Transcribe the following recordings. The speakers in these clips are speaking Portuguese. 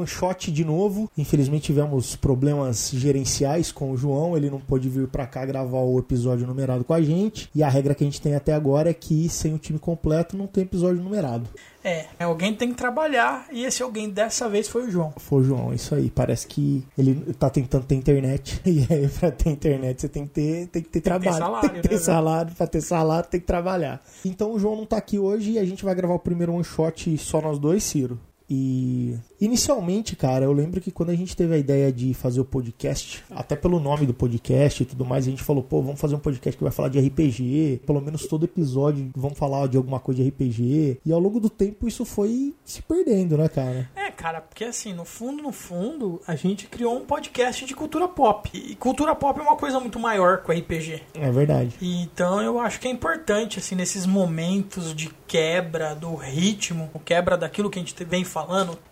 One shot de novo. Infelizmente tivemos problemas gerenciais com o João, ele não pôde vir para cá gravar o episódio numerado com a gente. E a regra que a gente tem até agora é que sem o time completo não tem episódio numerado. É, alguém tem que trabalhar e esse alguém dessa vez foi o João. Foi o João, isso aí. Parece que ele tá tentando ter internet. E aí, pra ter internet, você tem que ter, tem que ter Tem que ter trabalho. salário, tem que ter né, salário. Pra ter salário, tem que trabalhar. Então o João não tá aqui hoje e a gente vai gravar o primeiro one shot só nós dois, Ciro. E inicialmente, cara, eu lembro que quando a gente teve a ideia de fazer o podcast, até pelo nome do podcast e tudo mais, a gente falou, pô, vamos fazer um podcast que vai falar de RPG, pelo menos todo episódio vamos falar de alguma coisa de RPG. E ao longo do tempo isso foi se perdendo, né, cara? É, cara, porque assim, no fundo, no fundo, a gente criou um podcast de cultura pop. E cultura pop é uma coisa muito maior que o RPG. É verdade. E Então eu acho que é importante, assim, nesses momentos de quebra do ritmo, o quebra daquilo que a gente vem falando,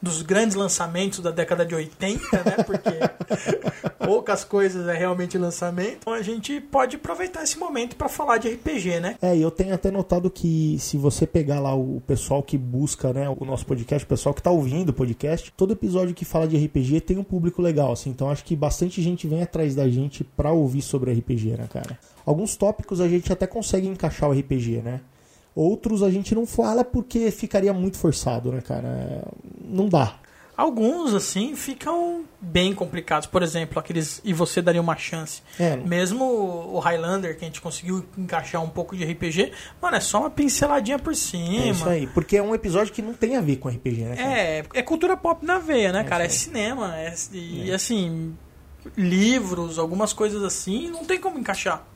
dos grandes lançamentos da década de 80, né? Porque poucas coisas é realmente lançamento. Então a gente pode aproveitar esse momento para falar de RPG, né? É, e eu tenho até notado que se você pegar lá o pessoal que busca, né, o nosso podcast, o pessoal que tá ouvindo o podcast, todo episódio que fala de RPG tem um público legal, assim. Então acho que bastante gente vem atrás da gente pra ouvir sobre RPG, né, cara? Alguns tópicos a gente até consegue encaixar o RPG, né? Outros a gente não fala porque ficaria muito forçado, né, cara? Não dá. Alguns, assim, ficam bem complicados. Por exemplo, aqueles E Você Daria Uma Chance. É, Mesmo o Highlander, que a gente conseguiu encaixar um pouco de RPG, mano, é só uma pinceladinha por cima. é isso aí. Porque é um episódio que não tem a ver com RPG, né? cara? É, é cultura pop na veia, né, cara? É cinema, é, e assim, livros, algumas coisas assim, não tem como encaixar.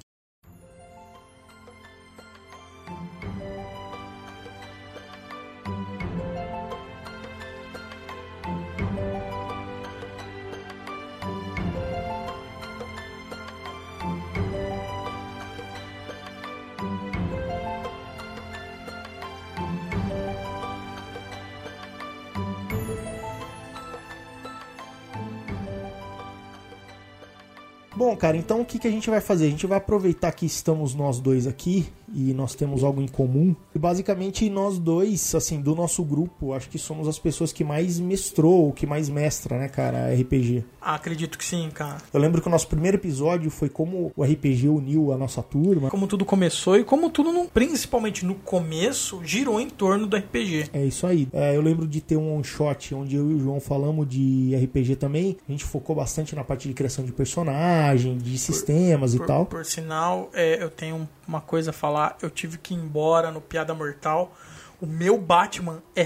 Bom, cara, então o que, que a gente vai fazer? A gente vai aproveitar que estamos nós dois aqui e nós temos algo em comum. E basicamente nós dois, assim, do nosso grupo, acho que somos as pessoas que mais mestrou, que mais mestra, né, cara, RPG. Ah, acredito que sim, cara. Eu lembro que o nosso primeiro episódio foi como o RPG uniu a nossa turma. Como tudo começou e como tudo, no- principalmente no começo, girou em torno do RPG. É isso aí. É, eu lembro de ter um one shot onde eu e o João falamos de RPG também. A gente focou bastante na parte de criação de personagem, de sistemas e Por, tal. por sinal, é, eu tenho uma coisa a falar. Eu tive que ir embora no Piada Mortal. O meu Batman é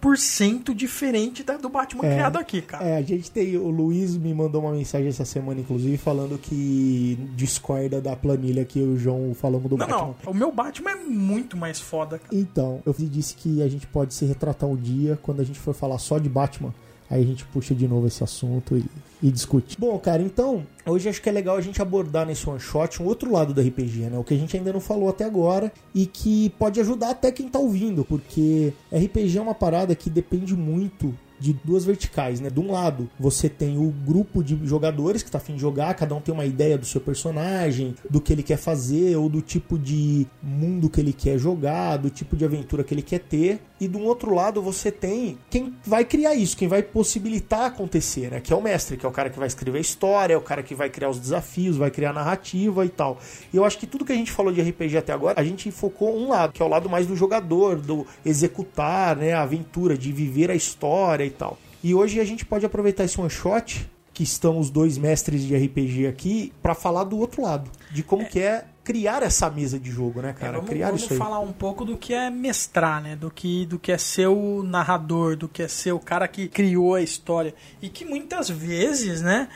100% diferente da do Batman É. criado aqui, cara. É, a gente tem. O Luiz me mandou uma mensagem essa semana, inclusive, falando que discorda da planilha que eu e o João falamos do Não, Batman. não. O meu Batman é muito mais foda, cara. Então, eu disse que a gente pode se retratar um dia quando a gente for falar só de Batman. Aí a gente puxa de novo esse assunto e, e discute. Bom, cara, então, hoje acho que é legal a gente abordar nesse one shot um outro lado do RPG, né? O que a gente ainda não falou até agora e que pode ajudar até quem tá ouvindo, porque RPG é uma parada que depende muito de duas verticais, né? De um lado, você tem o grupo de jogadores que tá afim de jogar, cada um tem uma ideia do seu personagem, do que ele quer fazer, ou do tipo de mundo que ele quer jogar, do tipo de aventura que ele quer ter. E do outro lado, você tem quem vai criar isso, quem vai possibilitar acontecer, né? Que é o mestre, que é o cara que vai escrever a história, é o cara que vai criar os desafios, vai criar a narrativa e tal. E eu acho que tudo que a gente falou de RPG até agora, a gente focou um lado, que é o lado mais do jogador, do executar, né, a aventura, de viver a história e tal. E hoje a gente pode aproveitar esse one shot, que estão os dois mestres de RPG aqui, pra falar do outro lado, de como que é criar essa mesa de jogo, né, É, cara? vamos criar vamos isso aí. falar um pouco do que é mestrar, né? Do que, do que é ser o narrador, do que é ser o cara que criou a história. E que muitas vezes, né?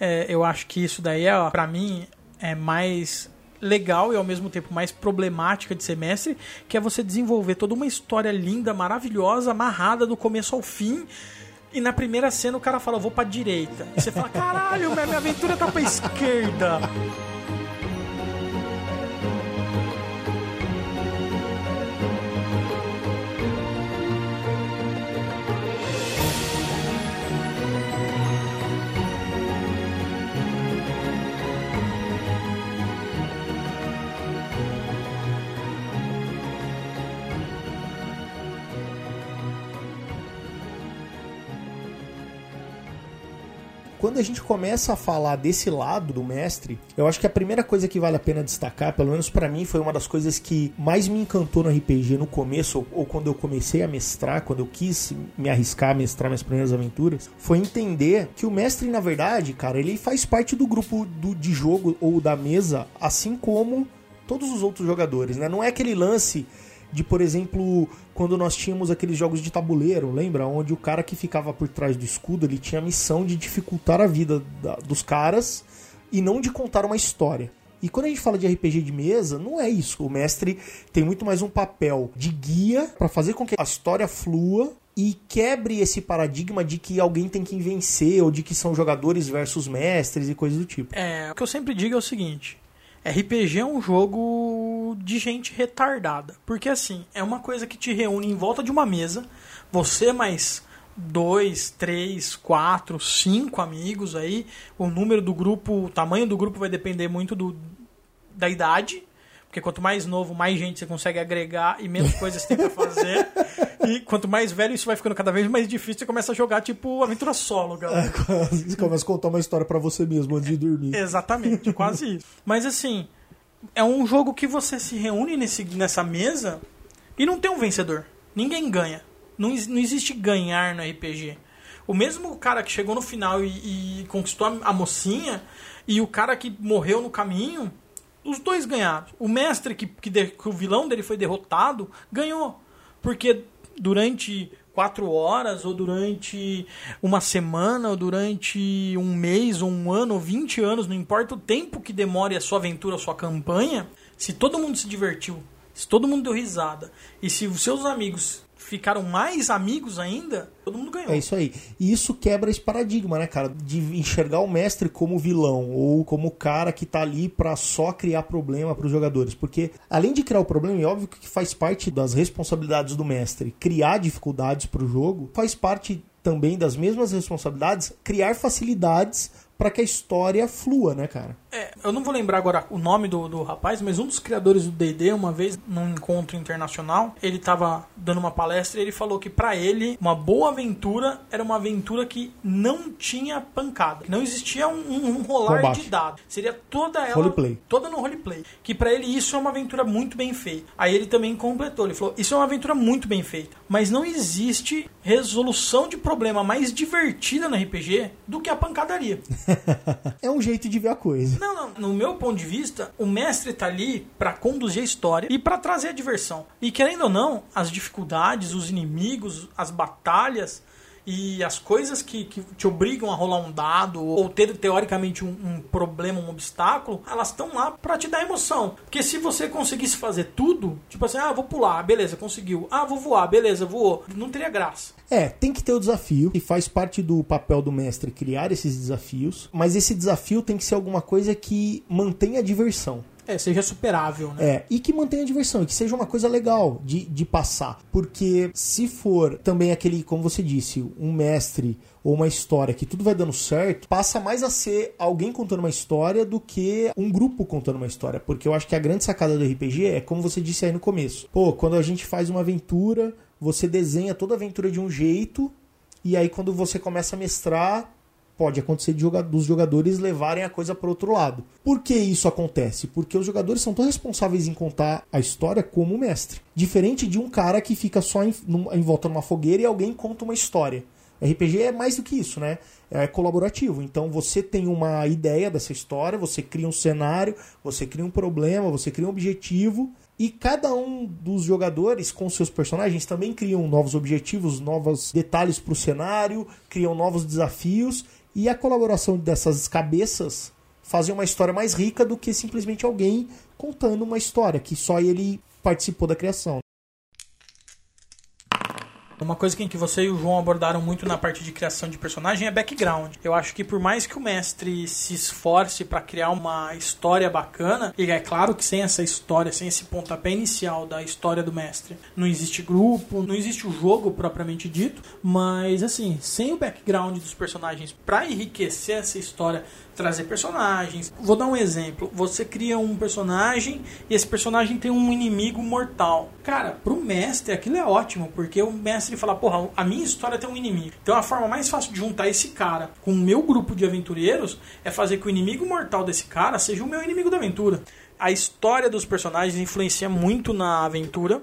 é, eu acho que isso daí, é, pra mim, é mais legal e ao mesmo tempo mais problemática de ser mestre, que é você desenvolver toda uma história linda, maravilhosa, amarrada do começo ao fim. E na primeira cena o cara fala, eu vou pra direita. E você fala, caralho, minha minha aventura tá pra esquerda. Quando a gente começa a falar desse lado do mestre, eu acho que a primeira coisa que vale a pena destacar, pelo menos para mim, foi uma das coisas que mais me encantou no RPG no começo, ou, quando eu comecei a mestrar, quando eu quis me arriscar a mestrar minhas primeiras aventuras, foi entender que o mestre, na verdade, cara, ele faz parte do grupo do, de jogo ou da mesa, assim como todos os outros jogadores, né? Não é aquele lance de, por exemplo, quando nós tínhamos aqueles jogos de tabuleiro, lembra? Onde o cara que ficava por trás do escudo, ele tinha a missão de dificultar a vida da, dos caras e não de contar uma história. E quando a gente fala de RPG de mesa, não é isso. O mestre tem muito mais um papel de guia para fazer com que a história flua e quebre esse paradigma de que alguém tem que vencer ou de que são jogadores versus mestres e coisas do tipo. É, o que eu sempre digo é o seguinte: RPG é um jogo de gente retardada. Porque assim, é uma coisa que te reúne em volta de uma mesa, você mais dois, três, quatro, cinco amigos aí. O número do grupo, o tamanho do grupo vai depender muito do, da idade. Porque quanto mais novo, mais gente você consegue agregar e menos coisas você tem pra fazer. e quanto mais velho, isso vai ficando cada vez mais difícil. Você começa a jogar, tipo, aventura solo, galera. Você começa a contar uma história para você mesmo antes de dormir. Exatamente, quase isso. Mas assim, é um jogo que você se reúne nesse, nessa mesa e não tem um vencedor. Ninguém ganha. Não, não existe ganhar no RPG. O mesmo cara que chegou no final e, e conquistou a, a mocinha e o cara que morreu no caminho os dois ganharam. O mestre, que, que, de, que, o vilão dele foi derrotado, ganhou. Porque durante quatro horas, ou durante uma semana, ou durante um mês, ou um ano, ou vinte anos, não importa o tempo que demore a sua aventura, a sua campanha, se todo mundo se divertiu, se todo mundo deu risada, e se os seus amigos ficaram mais amigos ainda, todo mundo ganhou. É isso aí. E isso quebra esse paradigma, né, cara? De enxergar o mestre como vilão ou como o cara que tá ali para só criar problema para os jogadores. Porque além de criar o problema, é óbvio que faz parte das responsabilidades do mestre criar dificuldades para o jogo, faz parte também das mesmas responsabilidades criar facilidades para que a história flua, né, cara? É, eu não vou lembrar agora o nome do, do rapaz, mas um dos criadores do D&D, uma vez num encontro internacional, ele estava dando uma palestra e ele falou que para ele uma boa aventura era uma aventura que não tinha pancada, não existia um, um, um rolar Combate. de dados, seria toda ela roleplay. toda no roleplay. Que para ele isso é uma aventura muito bem feita. Aí ele também completou, ele falou: "Isso é uma aventura muito bem feita, mas não existe resolução de problema mais divertida no RPG do que a pancadaria." é um jeito de ver a coisa. Não, não. No meu ponto de vista, o mestre tá ali para conduzir a história e para trazer a diversão. E querendo ou não, as dificuldades, os inimigos, as batalhas e as coisas que, que te obrigam a rolar um dado ou ter teoricamente um, um problema, um obstáculo, elas estão lá para te dar emoção. Porque se você conseguisse fazer tudo, tipo assim, ah, vou pular, beleza, conseguiu. Ah, vou voar, beleza, voou. Não teria graça. É, tem que ter o desafio, e faz parte do papel do mestre criar esses desafios, mas esse desafio tem que ser alguma coisa que mantenha a diversão. É, seja superável, né? É, e que mantenha a diversão, e que seja uma coisa legal de, de passar. Porque se for também aquele, como você disse, um mestre ou uma história que tudo vai dando certo, passa mais a ser alguém contando uma história do que um grupo contando uma história. Porque eu acho que a grande sacada do RPG é como você disse aí no começo. Pô, quando a gente faz uma aventura, você desenha toda a aventura de um jeito, e aí quando você começa a mestrar, pode acontecer de dos jogadores levarem a coisa para outro lado. Por que isso acontece? Porque os jogadores são tão responsáveis em contar a história como o mestre. Diferente de um cara que fica só em, em volta numa fogueira e alguém conta uma história. RPG é mais do que isso, né? É colaborativo. Então você tem uma ideia dessa história, você cria um cenário, você cria um problema, você cria um objetivo. E cada um dos jogadores com seus personagens também criam novos objetivos, novos detalhes para o cenário, criam novos desafios e a colaboração dessas cabeças fazem uma história mais rica do que simplesmente alguém contando uma história que só ele participou da criação. Uma coisa que você e o João abordaram muito na parte de criação de personagem é background. Eu acho que por mais que o mestre se esforce para criar uma história bacana, e é claro que sem essa história, sem esse pontapé inicial da história do mestre, não existe grupo, não existe o jogo propriamente dito, mas assim, sem o background dos personagens para enriquecer essa história, trazer personagens. Vou dar um exemplo. Você cria um personagem e esse personagem tem um inimigo mortal. Cara, pro mestre aquilo é ótimo, porque o mestre falar, porra, a minha história tem um inimigo. Então a forma mais fácil de juntar esse cara com o meu grupo de aventureiros é fazer que o inimigo mortal desse cara seja o meu inimigo da aventura. A história dos personagens influencia muito na aventura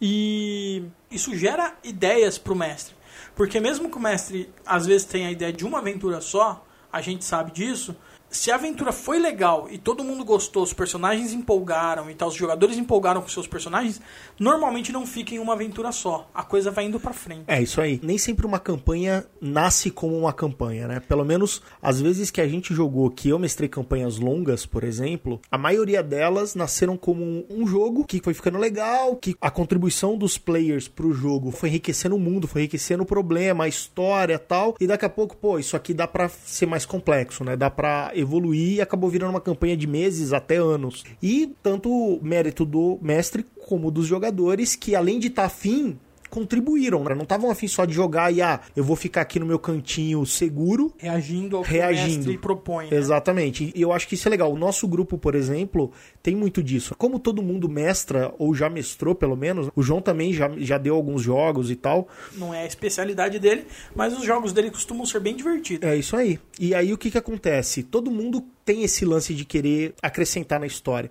e isso gera ideias pro mestre. Porque mesmo que o mestre às vezes tenha a ideia de uma aventura só, a gente sabe disso, se a aventura foi legal e todo mundo gostou, os personagens empolgaram e tal, os jogadores empolgaram com seus personagens, normalmente não fica em uma aventura só. A coisa vai indo pra frente. É isso aí. Nem sempre uma campanha nasce como uma campanha, né? Pelo menos às vezes que a gente jogou, que eu mestrei campanhas longas, por exemplo, a maioria delas nasceram como um jogo que foi ficando legal, que a contribuição dos players pro jogo foi enriquecendo o mundo, foi enriquecendo o problema, a história tal, e daqui a pouco, pô, isso aqui dá pra ser mais complexo, né? Dá pra evoluir e acabou virando uma campanha de meses até anos. E tanto mérito do mestre como dos jogadores que além de estar tá afim contribuíram, né? Não estavam afim só de jogar e, ah, eu vou ficar aqui no meu cantinho seguro. Reagindo ao reagindo. que o propõe. Né? Exatamente. E eu acho que isso é legal. O nosso grupo, por exemplo, tem muito disso. Como todo mundo mestra, ou já mestrou pelo menos, o João também já, já deu alguns jogos e tal. Não é a especialidade dele, mas os jogos dele costumam ser bem divertidos. É isso aí. E aí o que, que acontece? Todo mundo tem esse lance de querer acrescentar na história.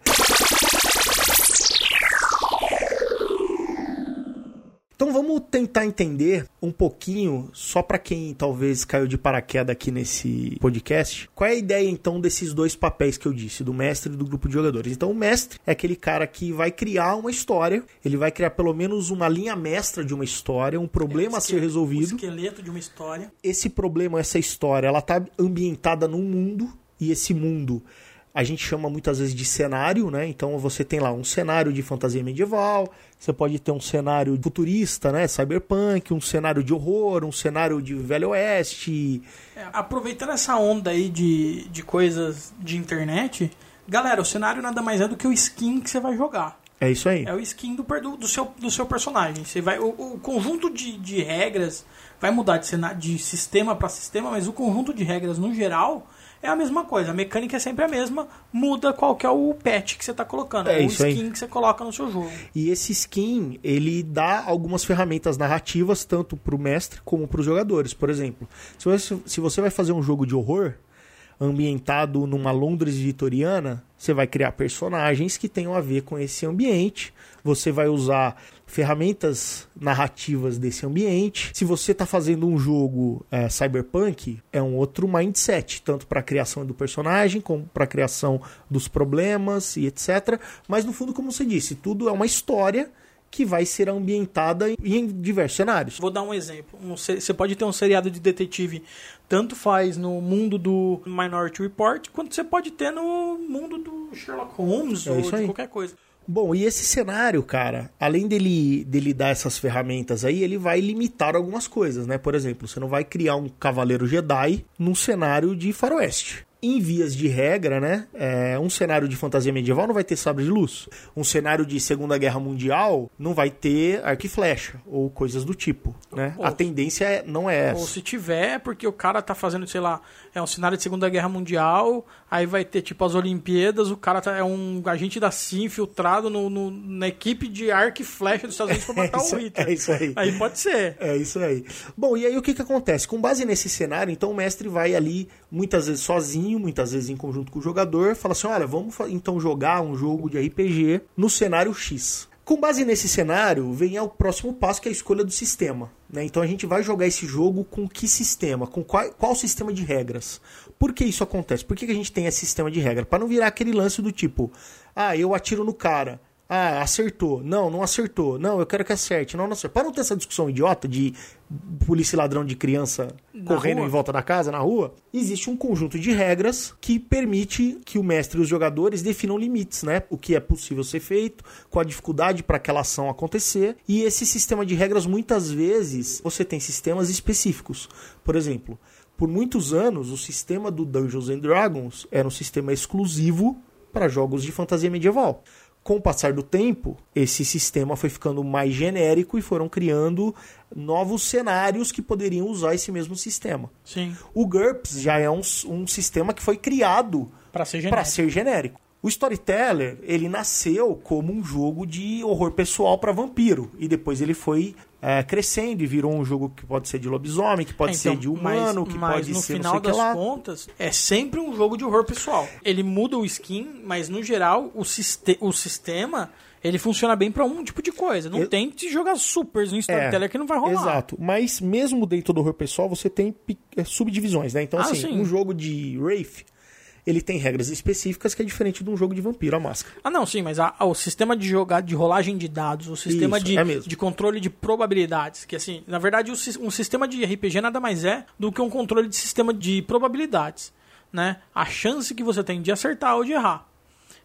Então vamos tentar entender um pouquinho, só para quem talvez caiu de paraquedas aqui nesse podcast, qual é a ideia então desses dois papéis que eu disse, do mestre e do grupo de jogadores. Então o mestre é aquele cara que vai criar uma história, ele vai criar pelo menos uma linha mestra de uma história, um problema é a ser resolvido. O esqueleto de uma história. Esse problema, essa história, ela tá ambientada num mundo e esse mundo a gente chama muitas vezes de cenário, né? Então você tem lá um cenário de fantasia medieval, você pode ter um cenário futurista, né? Cyberpunk, um cenário de horror, um cenário de Velho Oeste. É, aproveitando essa onda aí de, de coisas de internet, galera, o cenário nada mais é do que o skin que você vai jogar. É isso aí. É o skin do, do, seu, do seu personagem. Você vai, o, o conjunto de, de regras vai mudar de, de sistema para sistema, mas o conjunto de regras no geral é a mesma coisa. A mecânica é sempre a mesma, muda qual que é o patch que você está colocando, é o skin aí. que você coloca no seu jogo. E esse skin, ele dá algumas ferramentas narrativas, tanto para o mestre como para os jogadores. Por exemplo, se você, se você vai fazer um jogo de horror, ambientado numa Londres vitoriana, você vai criar personagens que tenham a ver com esse ambiente. Você vai usar ferramentas narrativas desse ambiente. Se você está fazendo um jogo é, cyberpunk, é um outro mindset, tanto para a criação do personagem, como para a criação dos problemas e etc. Mas no fundo, como você disse, tudo é uma história que vai ser ambientada em diversos cenários. Vou dar um exemplo. Você pode ter um seriado de detetive, tanto faz no mundo do Minority Report, quanto você pode ter no mundo do Sherlock Holmes é ou de qualquer coisa. Bom, e esse cenário, cara, além dele, dele dar essas ferramentas aí, ele vai limitar algumas coisas, né? Por exemplo, você não vai criar um cavaleiro Jedi num cenário de faroeste em vias de regra, né? É, um cenário de fantasia medieval não vai ter sabre de luz. Um cenário de Segunda Guerra Mundial não vai ter arco e flecha ou coisas do tipo, né? Ou, a tendência é, não é essa. Ou se tiver, é porque o cara tá fazendo, sei lá, é um cenário de Segunda Guerra Mundial, aí vai ter tipo as Olimpíadas, o cara tá, é um agente da CIA infiltrado no, no na equipe de arco e flecha dos Estados Unidos pra matar é o Hitler. É isso aí. Aí pode ser. É isso aí. Bom, e aí o que que acontece? Com base nesse cenário, então o mestre vai ali muitas vezes sozinho sozinho, muitas vezes em conjunto com o jogador, fala assim: olha, vamos então jogar um jogo de RPG no cenário X. Com base nesse cenário, vem o próximo passo, que é a escolha do sistema. Né? Então a gente vai jogar esse jogo com que sistema? Com qual, qual sistema de regras? Por que isso acontece? Por que, que a gente tem esse sistema de regra? Para não virar aquele lance do tipo, ah, eu atiro no cara. Ah, acertou. Não, não acertou. Não, eu quero que acerte. Não, não acertou. Para não ter essa discussão idiota de polícia e ladrão de criança na correndo rua. em volta da casa, na rua, existe um conjunto de regras que permite que o mestre e os jogadores definam limites, né? O que é possível ser feito, qual a dificuldade para aquela ação acontecer. E esse sistema de regras, muitas vezes, você tem sistemas específicos. Por exemplo, por muitos anos, o sistema do Dungeons and Dragons era um sistema exclusivo para jogos de fantasia medieval com o passar do tempo, esse sistema foi ficando mais genérico e foram criando novos cenários que poderiam usar esse mesmo sistema. Sim. O GURPS já é um, um sistema que foi criado para ser, ser genérico. O Storyteller, ele nasceu como um jogo de horror pessoal para vampiro. E depois ele foi é, crescendo e virou um jogo que pode ser de lobisomem, que pode É, então, ser de humano, mas, que mas pode no ser não final das lá. contas é sempre um jogo de horror pessoal. Ele muda o skin, mas no geral o, siste o sistema ele funciona bem pra um tipo de coisa. Não Eu- tente jogar supers no Storyteller que não vai rolar. Exato. Mas mesmo dentro do horror pessoal, você tem é, subdivisões, né? Então, Ah, assim, sim. um jogo de Wraith, ele tem regras específicas que é diferente de um jogo de vampiro, a máscara. Ah, não, sim, mas a- a- o sistema de jogar de rolagem de dados, o sistema Isso, de, é de controle de probabilidades, que assim, na verdade, o um sistema de RPG nada mais é do que um controle de sistema de probabilidades, né? A chance que você tem de acertar ou de errar.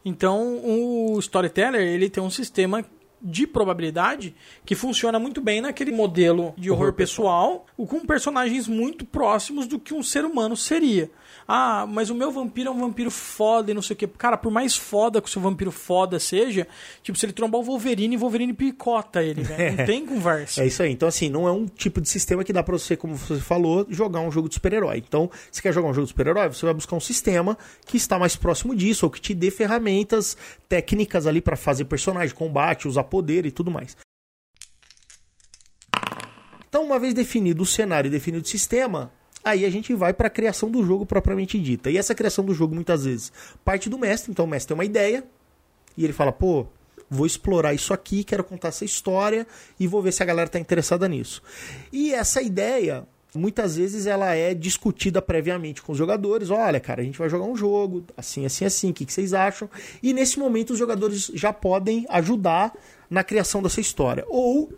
Então, o Storyteller, ele tem um sistema de probabilidade que funciona muito bem naquele modelo de horror, Horror pessoal, o- com personagens muito próximos do que um ser humano seria. Ah, mas o meu vampiro é um vampiro foda e não sei o que. Cara, por mais foda que o seu vampiro foda seja, tipo, se ele trombar o Wolverine, o Wolverine picota ele, velho. Não tem conversa. É isso aí. Então, assim, não é um tipo de sistema que dá pra você, como você falou, jogar um jogo de super-herói. Então, se quer jogar um jogo de super-herói, você vai buscar um sistema que está mais próximo disso, ou que te dê ferramentas técnicas ali pra fazer personagem, combate, usar poder e tudo mais. Então, uma vez definido o cenário e definido o sistema, aí a gente vai para a criação do jogo propriamente dita. E essa criação do jogo, muitas vezes, parte do mestre. Então, o mestre tem uma ideia e ele fala: pô, vou explorar isso aqui, quero contar essa história e vou ver se a galera está interessada nisso. E essa ideia. Muitas vezes ela é discutida previamente com os jogadores. Olha, cara, a gente vai jogar um jogo, assim, assim, assim, o que, que vocês acham? E nesse momento os jogadores já podem ajudar na criação dessa história. Ou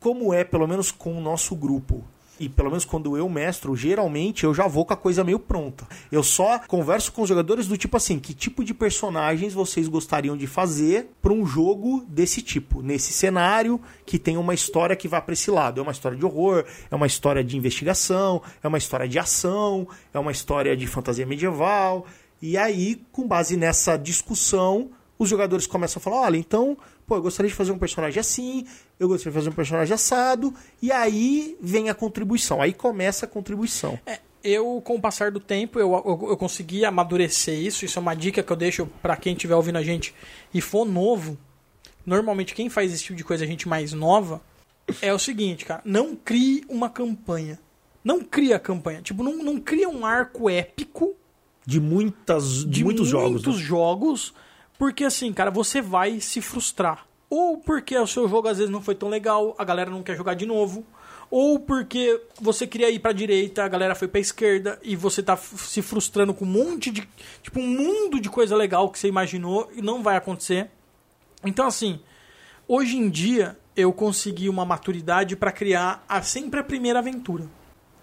como é, pelo menos com o nosso grupo. E pelo menos quando eu mestro, geralmente eu já vou com a coisa meio pronta. Eu só converso com os jogadores do tipo assim: que tipo de personagens vocês gostariam de fazer para um jogo desse tipo, nesse cenário que tem uma história que vai para esse lado. É uma história de horror, é uma história de investigação, é uma história de ação, é uma história de fantasia medieval. E aí, com base nessa discussão, os jogadores começam a falar: olha, então, pô, eu gostaria de fazer um personagem assim, eu gostaria de fazer um personagem assado, e aí vem a contribuição, aí começa a contribuição. É, eu, com o passar do tempo, eu, eu, eu consegui amadurecer isso. Isso é uma dica que eu deixo pra quem estiver ouvindo a gente e for novo. Normalmente, quem faz esse tipo de coisa, a gente mais nova, é o seguinte, cara. Não crie uma campanha. Não cria campanha. Tipo, não, não cria um arco épico De muitas, de, de muitos, jogos. muitos né? jogos, porque assim, cara, você vai se frustrar. Ou porque o seu jogo às vezes não foi tão legal, a galera não quer jogar de novo. Ou porque você queria ir pra direita, a galera foi pra esquerda e você tá se frustrando com um monte de. Tipo, um mundo de coisa legal que você imaginou e não vai acontecer. Então, assim, hoje em dia eu consegui uma maturidade pra criar a, sempre a primeira aventura.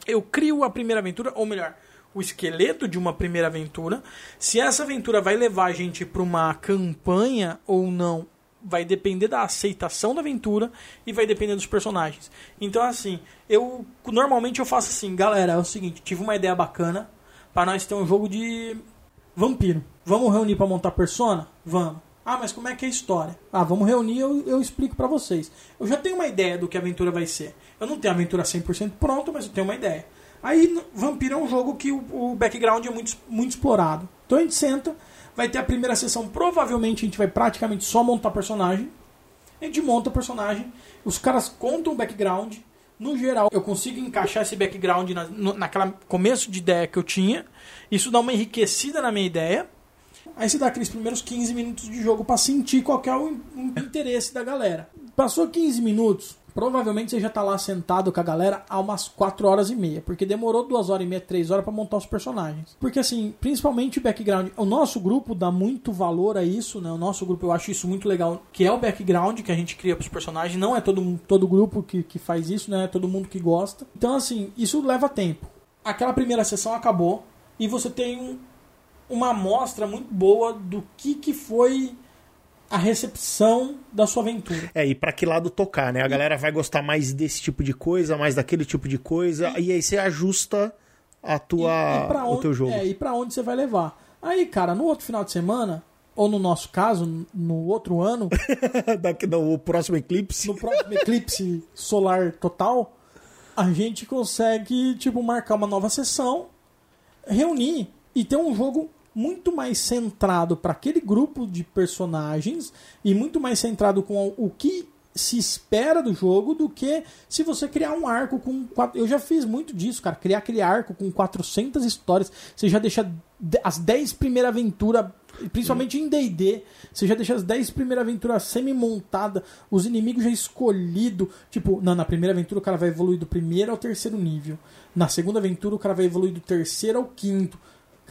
Eu crio a primeira aventura, ou melhor, o esqueleto de uma primeira aventura. Se essa aventura vai levar a gente pra uma campanha ou não, vai depender da aceitação da aventura e vai depender dos personagens. Então, assim, eu normalmente eu faço assim, galera, é o seguinte, tive uma ideia bacana pra nós ter um jogo de vampiro. Vamos reunir pra montar persona? Vamos. Ah, mas como é que é a história? Ah, vamos reunir eu, eu explico pra vocês. Eu já tenho uma ideia do que a aventura vai ser. Eu não tenho a aventura 100% pronta, mas eu tenho uma ideia. Aí, Vampiro é um jogo que o, o background é muito, muito explorado. Então a gente senta, vai ter a primeira sessão, provavelmente a gente vai praticamente só montar personagem. A gente monta personagem, os caras contam o background. No geral, eu consigo encaixar esse background na, naquela começo de ideia que eu tinha. Isso dá uma enriquecida na minha ideia. Aí você dá aqueles primeiros 15 minutos de jogo pra sentir qual é o interesse da galera. Passou 15 minutos, provavelmente você já tá lá sentado com a galera há umas 4 horas e meia, porque demorou 2 horas e meia, 3 horas pra montar os personagens. Porque assim, principalmente o background, o nosso grupo dá muito valor a isso, né? O nosso grupo eu acho isso muito legal, que é o background que a gente cria pros personagens, não é todo todo grupo que, que faz isso, né? É todo mundo que gosta. Então assim, isso leva tempo. Aquela primeira sessão acabou e você tem um, uma amostra muito boa do que, que foi a recepção da sua aventura. É, e pra que lado tocar, né? A galera vai gostar mais desse tipo de coisa, mais daquele tipo de coisa, e, aí você ajusta a tua, pra o teu jogo. É, e pra onde você vai levar. Aí, cara, no outro final de semana, ou no nosso caso, no outro ano, Daqui no próximo eclipse. no próximo eclipse solar total, a gente consegue, tipo, marcar uma nova sessão, reunir e ter um jogo muito mais centrado para aquele grupo de personagens e muito mais centrado com o que se espera do jogo do que se você criar um arco com. Quatro... Eu já fiz muito disso, cara. Criar aquele arco com 400 histórias. Você já deixa as 10 primeiras aventuras, principalmente em DD, você já deixa as 10 primeiras aventuras semi-montadas, os inimigos já escolhidos. Tipo, não, na primeira aventura o cara vai evoluir do primeiro ao terceiro nível. Na segunda aventura o cara vai evoluir do terceiro ao quinto.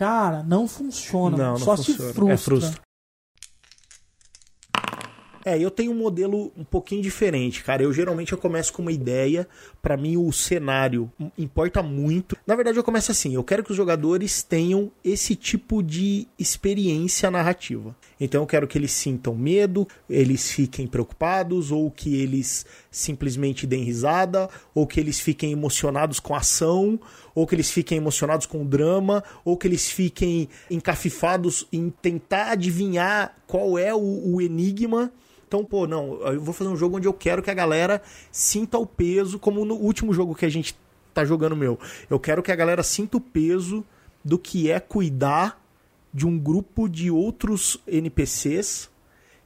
Cara, não funciona. Não, não só funciona. se frustra. É frustra. É, eu tenho um modelo um pouquinho diferente, cara. Eu geralmente eu começo com uma ideia. Para mim o cenário importa muito. Na verdade eu começo assim, eu quero que os jogadores tenham esse tipo de experiência narrativa. Então eu quero que eles sintam medo, eles fiquem preocupados ou que eles simplesmente deem risada, ou que eles fiquem emocionados com a ação, ou que eles fiquem emocionados com o drama, ou que eles fiquem encafifados em tentar adivinhar qual é o, o enigma então, pô, não, eu vou fazer um jogo onde eu quero que a galera sinta o peso, como no último jogo que a gente tá jogando meu. Eu quero que a galera sinta o peso do que é cuidar de um grupo de outros NPCs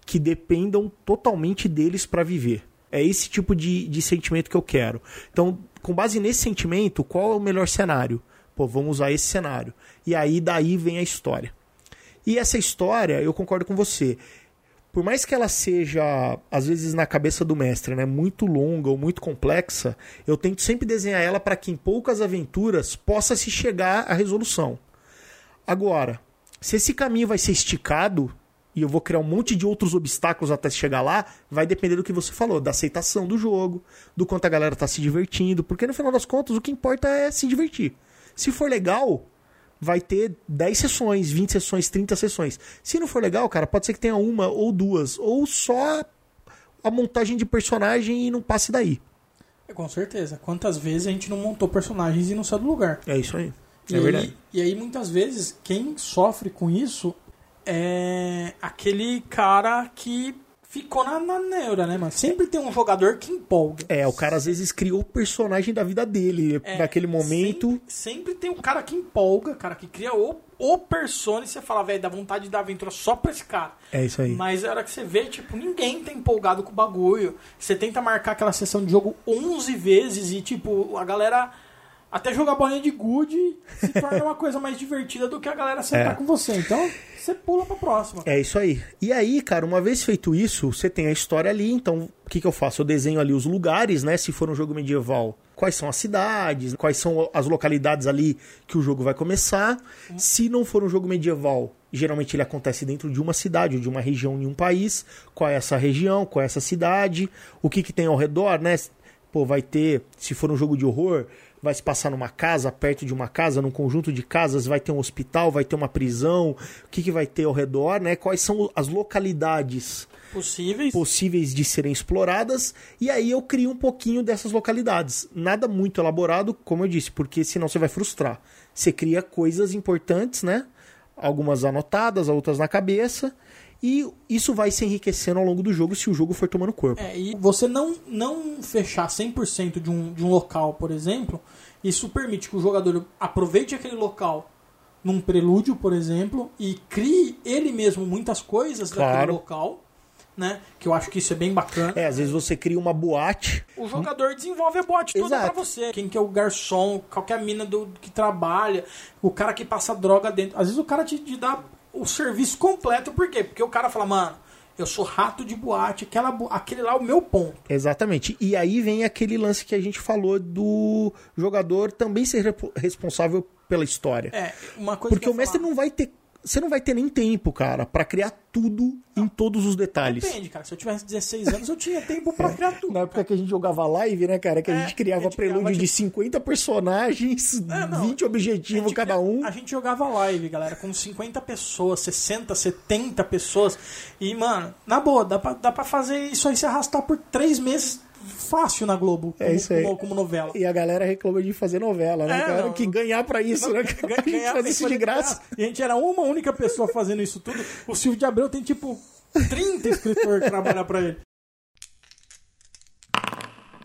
que dependam totalmente deles para viver. É esse tipo de, de sentimento que eu quero. Então, com base nesse sentimento, qual é o melhor cenário? Pô, vamos usar esse cenário. E aí, daí vem a história. E essa história, eu concordo com você por mais que ela seja, às vezes na cabeça do mestre, né, muito longa ou muito complexa, eu tento sempre desenhar ela para que em poucas aventuras possa se chegar à resolução. Agora, se esse caminho vai ser esticado e eu vou criar um monte de outros obstáculos até chegar lá, vai depender do que você falou, da aceitação do jogo, do quanto a galera tá se divertindo, porque no final das contas o que importa é se divertir. Se for legal, vai ter 10 sessões, 20 sessões, 30 sessões. Se não for legal, cara, pode ser que tenha uma ou duas, ou só a montagem de personagem e não passe daí. É, com certeza. Quantas vezes a gente não montou personagens e não saiu do lugar? É isso aí. É e verdade. Aí, e aí, muitas vezes, quem sofre com isso é aquele cara que ficou na, na neura, né, mano? Sempre tem um jogador que empolga. É, o cara às vezes criou o personagem da vida dele é, naquele momento. Sempre, sempre, tem um cara que empolga, cara que cria o, o persona e você fala, velho, dá vontade de dar aventura só pra esse cara. É isso aí. Mas a hora que você vê, tipo, ninguém tá empolgado com o bagulho. Você tenta marcar aquela sessão de jogo 11 vezes e, tipo, a galera até jogar bolinha de gude se torna uma coisa mais divertida do que a galera sentar é. com você. Então, você pula pra próxima. É isso aí. E aí, cara, uma vez feito isso, você tem a história ali, então o que, que eu faço? Eu desenho ali os lugares, né? Se for um jogo medieval, quais são as cidades, quais são as localidades ali que o jogo vai começar. Hum. Se não for um jogo medieval, geralmente ele acontece dentro de uma cidade ou de uma região em um país. Qual é essa região, qual é essa cidade, o que, que tem ao redor, né? Pô, vai ter, se for um jogo de horror, vai se passar numa casa, perto de uma casa, num conjunto de casas, vai ter um hospital, vai ter uma prisão, o que, que vai ter ao redor, né? Quais são as localidades possíveis possíveis de serem exploradas, e aí eu crio um pouquinho dessas localidades. Nada muito elaborado, como eu disse, porque senão você vai frustrar. Você cria coisas importantes, né? Algumas anotadas, outras na cabeça, e isso vai se enriquecendo ao longo do jogo se o jogo for tomando corpo. É, e você não, não fechar 100% de um, de um local, por exemplo, isso permite que o jogador aproveite aquele local num prelúdio, por exemplo, e crie ele mesmo muitas coisas claro. daquele local. Né? Que eu acho que isso é bem bacana. É, às vezes você cria uma boate. O jogador desenvolve a boate toda Exato. pra você. Quem que é o garçom, qual que é a mina do, que trabalha, o cara que passa droga dentro. Às vezes o cara te, te dá o serviço completo. Por quê? Porque o cara fala, mano, eu sou rato de boate, aquela, aquele lá é o meu ponto. Exatamente. E aí vem aquele lance que a gente falou do jogador também ser responsável pela história. É, uma coisa Porque o mestre falar... não vai ter você não vai ter nem tempo, cara, para criar tudo não. em todos os detalhes. Depende, cara. Se eu tivesse 16 anos, eu tinha tempo para criar tudo. Na época cara. que a gente jogava live, né, cara, que a é, gente criava a gente prelúdio criava de 50 personagens, é, não, 20 objetivos cada um. A gente jogava live, galera, com 50 pessoas, 60, 70 pessoas. E, mano, na boa, dá pra, dá pra fazer isso aí se arrastar por 3 meses fácil na Globo. É como, é isso aí. Como, como, novela. E a galera reclama de fazer novela, né? É, cara? Que ganhar pra isso, né? Ganhar, fazer isso de graça. E a gente era uma única pessoa fazendo isso tudo. O Silvio de Abreu tem tipo 30 escritores que trabalham pra ele.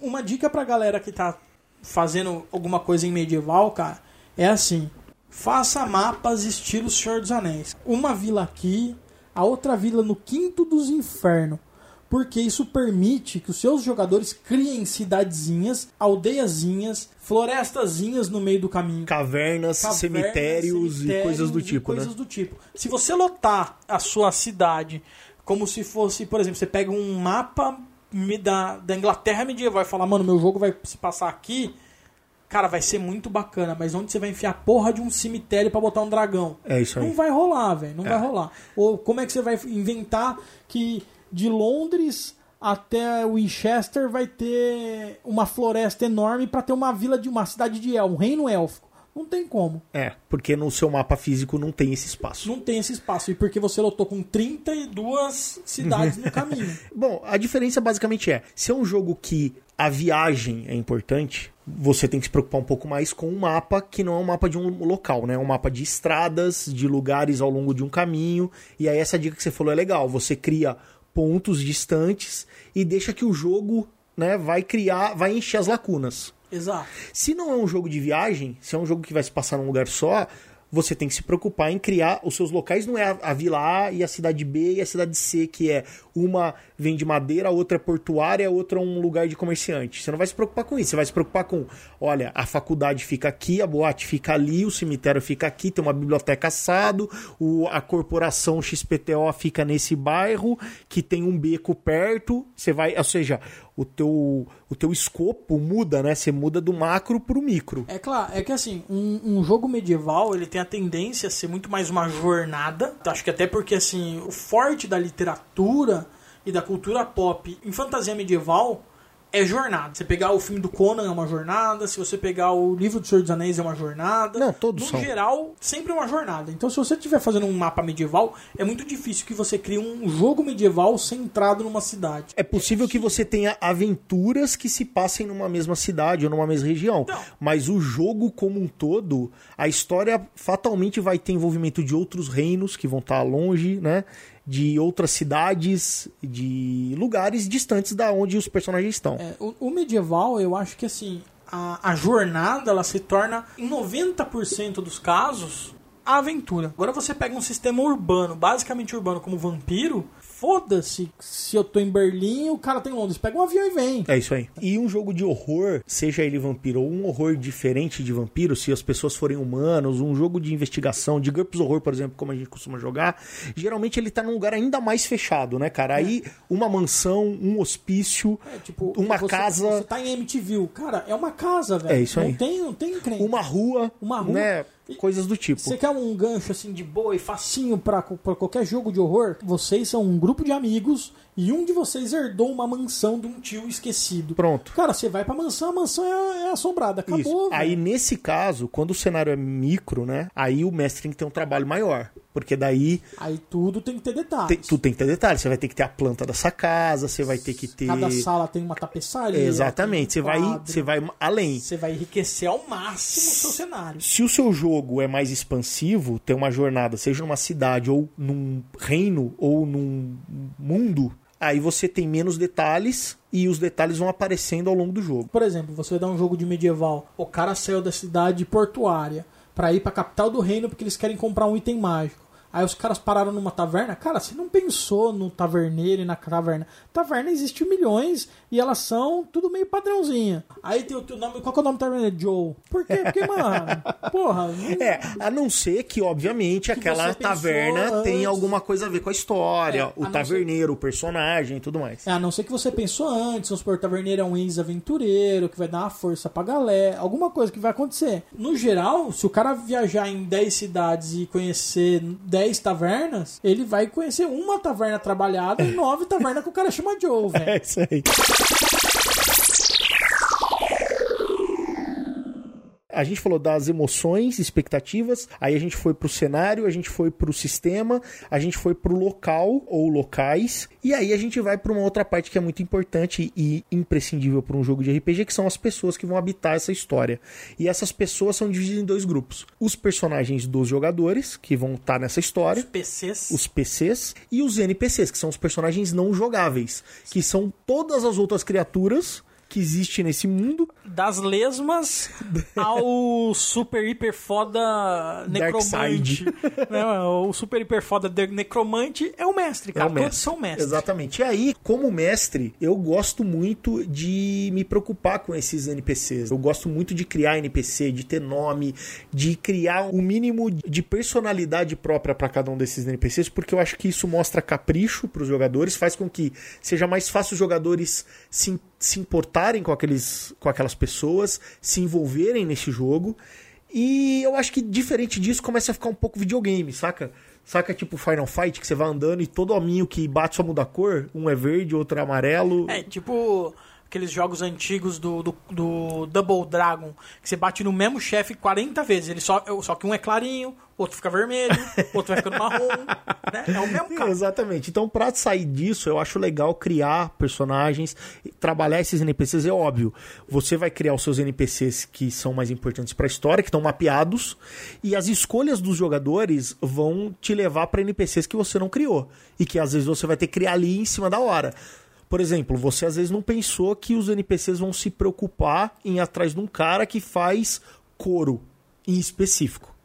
Uma dica pra galera que tá fazendo alguma coisa em medieval, cara, é assim. Faça mapas estilo Senhor dos Anéis. Uma vila aqui, a outra vila no quinto dos infernos. Porque isso permite que os seus jogadores criem cidadezinhas, aldeiazinhas, florestazinhas no meio do caminho. Cavernas, Cavernas, cemitérios, e cemitérios coisas do e tipo, coisas né? do tipo. Se você lotar a sua cidade como se fosse, por exemplo, você pega um mapa da, da Inglaterra medieval e fala, mano, meu jogo vai se passar aqui, cara, vai ser muito bacana, mas onde você vai enfiar a porra de um cemitério pra botar um dragão? É isso aí. Não vai rolar, velho, não É. vai rolar. Ou como é que você vai inventar que de Londres até Winchester vai ter uma floresta enorme pra ter uma vila de uma cidade de elfo, um reino élfico? Não tem como. É, porque no seu mapa físico não tem esse espaço. Não tem esse espaço. E porque você lotou com 32 cidades no caminho. Bom, a diferença basicamente é: se é um jogo que a viagem é importante, você tem que se preocupar um pouco mais com um mapa que não é um mapa de um local, né? É um mapa de estradas, de lugares ao longo de um caminho. E aí essa dica que você falou é legal. Você cria pontos distantes e deixa que o jogo, né, vai criar, vai encher as lacunas. Exato. Se não é um jogo de viagem, se é um jogo que vai se passar num lugar só, você tem que se preocupar em criar os seus locais. Não é a, a vila A e a cidade B e a cidade C, que é uma vem de madeira, a outra é portuária, a outra é um lugar de comerciante. Você não vai se preocupar com isso. Você vai se preocupar com, olha, a faculdade fica aqui, a boate fica ali, o cemitério fica aqui, tem uma biblioteca assado, o, a corporação XPTO fica nesse bairro, que tem um beco perto. Você vai, ou seja, o teu, o teu escopo muda, né? Você muda do macro pro micro. É claro, é que assim, um, um jogo medieval ele tem a tendência a ser muito mais uma jornada. Acho que até porque assim, o forte da literatura e da cultura pop em fantasia medieval é jornada. Você pegar o filme do Conan é uma jornada, se você pegar o livro do Senhor dos Anéis é uma jornada. Não, todos no são. geral, sempre é uma jornada. Então, se você estiver fazendo um mapa medieval, é muito difícil que você crie um jogo medieval centrado numa cidade. É possível que você tenha aventuras que se passem numa mesma cidade ou numa mesma região. Não. Mas o jogo como um todo, a história fatalmente vai ter envolvimento de outros reinos que vão estar longe, né? De outras cidades, de lugares distantes da onde os personagens estão. É, o, o medieval, eu acho que assim, a, a jornada ela se torna, em 90% dos casos, a aventura. Agora você pega um sistema urbano, basicamente urbano, como vampiro, foda-se se eu tô em Berlim o cara tem Londres. Pega um avião e vem. É isso aí. E um jogo de horror, seja ele vampiro ou um horror diferente de vampiro, se as pessoas forem humanos, um jogo de investigação, de GURPS Horror, por exemplo, como a gente costuma jogar, geralmente ele tá num lugar ainda mais fechado, né, cara? Aí uma mansão, um hospício, É, tipo, uma você, casa, Você tá em MTV, cara, é uma casa, velho. É isso aí. Não tem, não tem crente. uma rua, Uma rua. né? Coisas do tipo. Você quer um gancho assim de boa e facinho pra qualquer jogo de horror? Vocês são um grupo de amigos e um de vocês herdou uma mansão de um tio esquecido. Pronto. Cara, você vai pra mansão, a mansão é, é assombrada. Acabou, Isso. Aí nesse caso, quando o cenário é micro, né? Aí o mestre tem que ter um trabalho maior. Porque daí Aí tudo tem que ter detalhes. tem, tu tem que ter detalhes. Você vai ter que ter a planta dessa casa, você vai ter que ter. Cada sala tem uma tapeçaria. Exatamente, você um vai, quadro. você vai além. Você vai enriquecer ao máximo o seu cenário. Se o seu jogo é mais expansivo, tem uma jornada, seja numa cidade ou num reino ou num mundo, aí você tem menos detalhes e os detalhes vão aparecendo ao longo do jogo. Por exemplo, você dar um jogo de medieval. O cara saiu da cidade portuária pra ir pra capital do reino porque eles querem comprar um item mágico. Aí os caras pararam numa taverna. Cara, você não pensou no taverneiro e na taverna. Taverna existe milhões e elas são tudo meio padrãozinha. Aí tem o teu nome. Qual que é o nome da taverna? Joe. Por quê? Porque, mano, porra. não- É, a não ser que, obviamente, aquela você pensou taverna tem antes. alguma coisa a ver com a história, É, a o não taverneiro, o personagem e tudo mais. É, a não ser que você pensou antes, vamos supor, o taverneiro é um ex-aventureiro que vai dar uma força pra galera, alguma coisa que vai acontecer. No geral, se o cara viajar em 10 cidades e conhecer 10 tavernas, ele vai conhecer uma taverna trabalhada e 9 tavernas que o cara chama Joe, velho. É isso aí. A gente falou das emoções, expectativas, aí a gente foi pro cenário, a gente foi pro sistema, a gente foi pro local ou locais, e aí a gente vai para uma outra parte que é muito importante e imprescindível para um jogo de RPG, que são as pessoas que vão habitar essa história. E essas pessoas são divididas em dois grupos: os personagens dos jogadores, que vão estar nessa história, PCs. os PCs e os NPCs, que são os personagens não jogáveis, que são todas as outras criaturas que existe nesse mundo. Das lesmas ao super hiper foda necromante. né? O super hiper foda necromante é o mestre, cara. É o mestre. Todos são mestres. Exatamente. E aí, como mestre, eu gosto muito de me preocupar com esses NPCs. Eu gosto muito de criar NPC, de ter nome, de criar o mínimo de personalidade própria para cada um desses NPCs, porque eu acho que isso mostra capricho para os jogadores, faz com que seja mais fácil os jogadores se, se importarem com, aqueles, com aquelas pessoas, se envolverem nesse jogo. E eu acho que diferente disso começa a ficar um pouco videogame, saca? Saca tipo Final Fight, que você vai andando e todo hominho que bate só muda a cor. Um é verde, outro é amarelo. É, tipo aqueles jogos antigos do, do, do Double Dragon, que você bate no mesmo chefe 40 vezes. Ele só, só que um é clarinho, outro fica vermelho, outro vai ficando marrom. Né? É o mesmo cara. Exatamente. Então, pra sair disso, eu acho legal criar personagens, trabalhar esses NPCs. É óbvio, você vai criar os seus NPCs que são mais importantes pra história, que estão mapeados, e as escolhas dos jogadores vão te levar pra NPCs que você não criou e que às vezes você vai ter que criar ali em cima da hora. Por exemplo, você às vezes não pensou que os NPCs vão se preocupar em ir atrás de um cara que faz couro em específico.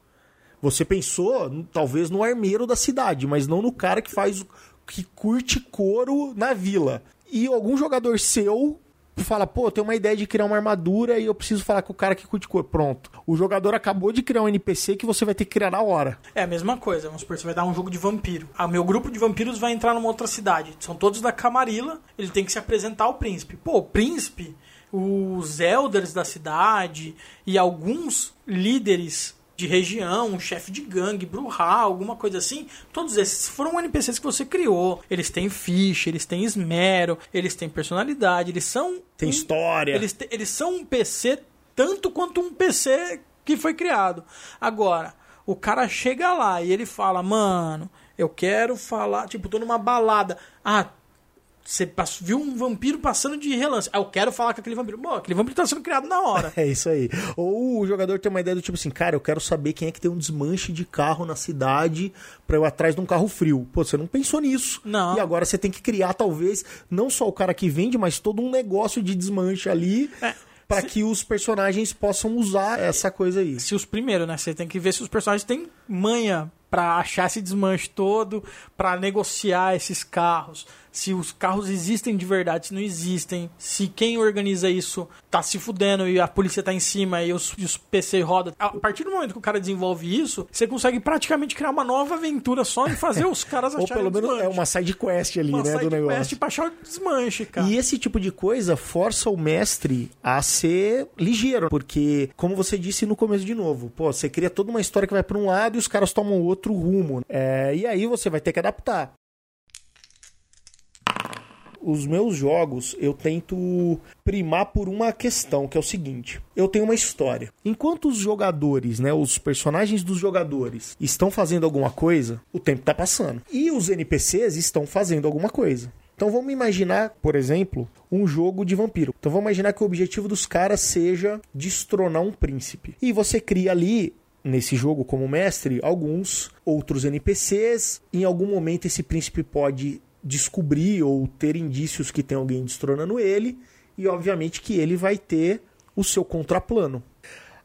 Você pensou, talvez, no armeiro da cidade, mas não no cara que faz. que curte couro na vila. E algum jogador seu fala, pô, tem uma ideia de criar uma armadura e eu preciso falar com o cara que curte couro. Pronto. O jogador acabou de criar um NPC que você vai ter que criar na hora. É a mesma coisa, vamos supor, você vai dar um jogo de vampiro. Ah, meu grupo de vampiros vai entrar numa outra cidade. São todos da Camarilla, ele tem que se apresentar ao príncipe. Pô, o príncipe, os elders da cidade e alguns líderes de região, um chefe de gangue, Bruhá, alguma coisa assim, todos esses foram NPCs que você criou. Eles têm ficha, eles têm esmero, eles têm personalidade, eles são. Tem um- história. Eles, te- eles são um PC tanto quanto um PC que foi criado. Agora, o cara chega lá e ele fala, mano, eu quero falar, tipo, tô numa balada. Ah, você viu um vampiro passando de relance. Ah, eu quero falar com aquele vampiro. Bom, aquele vampiro tá sendo criado na hora. É isso aí. Ou o jogador tem uma ideia do tipo assim, cara, eu quero saber quem é que tem um desmanche de carro na cidade pra eu ir atrás de um carro frio. Pô, você não pensou nisso. Não. E agora você tem que criar, talvez, não só o cara que vende, mas todo um negócio de desmanche ali É, pra se- que os personagens possam usar essa coisa aí. Se os primeiros, né? Você tem que ver se os personagens têm manha pra achar esse desmanche todo, pra negociar esses carros, se os carros existem de verdade, se não existem, se quem organiza isso tá se fudendo e a polícia tá em cima e os, e os PC rodam. A partir do momento que o cara desenvolve isso, você consegue praticamente criar uma nova aventura só em fazer os caras Ou acharem pelo o menos é uma side quest ali, Uma né, do side negócio. quest pra achar o desmanche, cara. E esse tipo de coisa força o mestre a ser ligeiro, porque, como você disse no começo de novo, pô, você cria toda uma história que vai pra um lado e os caras tomam outro rumo. É, e aí você vai ter que adaptar. Os meus jogos eu tento primar por uma questão, que é o seguinte: eu tenho uma história. Enquanto os jogadores, né, os personagens dos jogadores estão fazendo alguma coisa, o tempo tá passando. E os NPCs estão fazendo alguma coisa. Então vamos imaginar, por exemplo, um jogo de vampiro. Então vamos imaginar que o objetivo dos caras seja destronar um príncipe. E você cria ali nesse jogo como mestre alguns outros NPCs. Em algum momento esse príncipe pode descobrir ou ter indícios que tem alguém destronando ele e obviamente que ele vai ter o seu contraplano.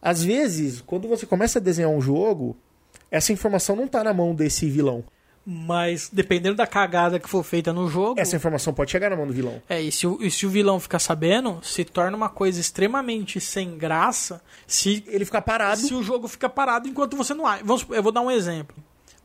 Às vezes, quando você começa a desenhar um jogo, essa informação não está na mão desse vilão. Mas dependendo da cagada que for feita no jogo. Essa informação pode chegar na mão do vilão. É, e se, o, e se o vilão ficar sabendo, se torna uma coisa extremamente sem graça se, Ele fica parado. se o jogo fica parado enquanto você não. Vamos, eu vou dar um exemplo.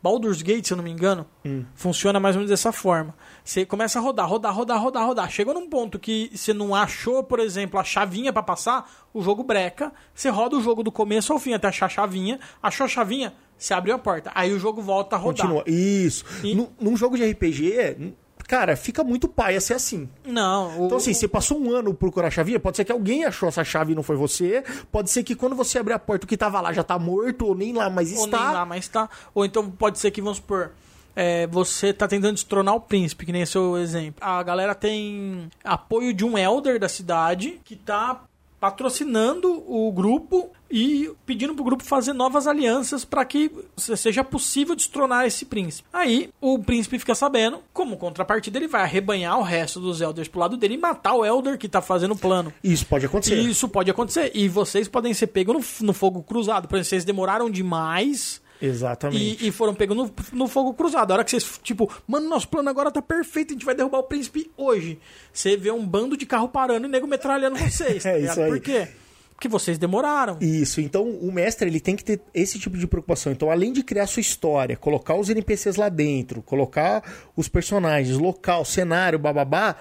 Baldur's Gate, se eu não me engano, funciona mais ou menos dessa forma. Você começa a rodar, rodar, rodar, rodar, rodar. Chega num ponto que você não achou, por exemplo, a chavinha pra passar, o jogo breca. Você roda o jogo do começo ao fim até achar a chavinha. Achou a chavinha, você abriu a porta. Aí o jogo volta a rodar. Continua. Isso. E- Num, num jogo de RPG, cara, fica muito paia ser assim. Não, o, Então, assim, você passou um ano procurar a chavinha, pode ser que alguém achou essa chave e não foi você. Pode ser que quando você abrir a porta, o que tava lá já tá morto, ou nem lá mais Ou está. nem lá, mas tá. Ou então pode ser que, vamos supor, é, você tá tentando destronar o príncipe, que nem esse é o exemplo. A galera tem apoio de um elder da cidade que tá patrocinando o grupo e pedindo pro grupo fazer novas alianças para que seja possível destronar esse príncipe. Aí o príncipe fica sabendo, como contrapartida ele vai arrebanhar o resto dos elders pro lado dele e matar o elder que tá fazendo o plano. Isso pode acontecer. Isso pode acontecer. E vocês podem ser pegos no, no fogo cruzado. Por exemplo, vocês demoraram demais Exatamente. e, e foram pegos no, no fogo cruzado. A hora que vocês, tipo, mano, nosso plano agora tá perfeito, a gente vai derrubar o príncipe hoje. Você vê um bando de carro parando e nego metralhando vocês. tá É isso aí. Por quê? Porque vocês demoraram. Isso, então o mestre ele tem que ter esse tipo de preocupação. Então, além de criar sua história, colocar os NPCs lá dentro, colocar os personagens, local, cenário, bababá,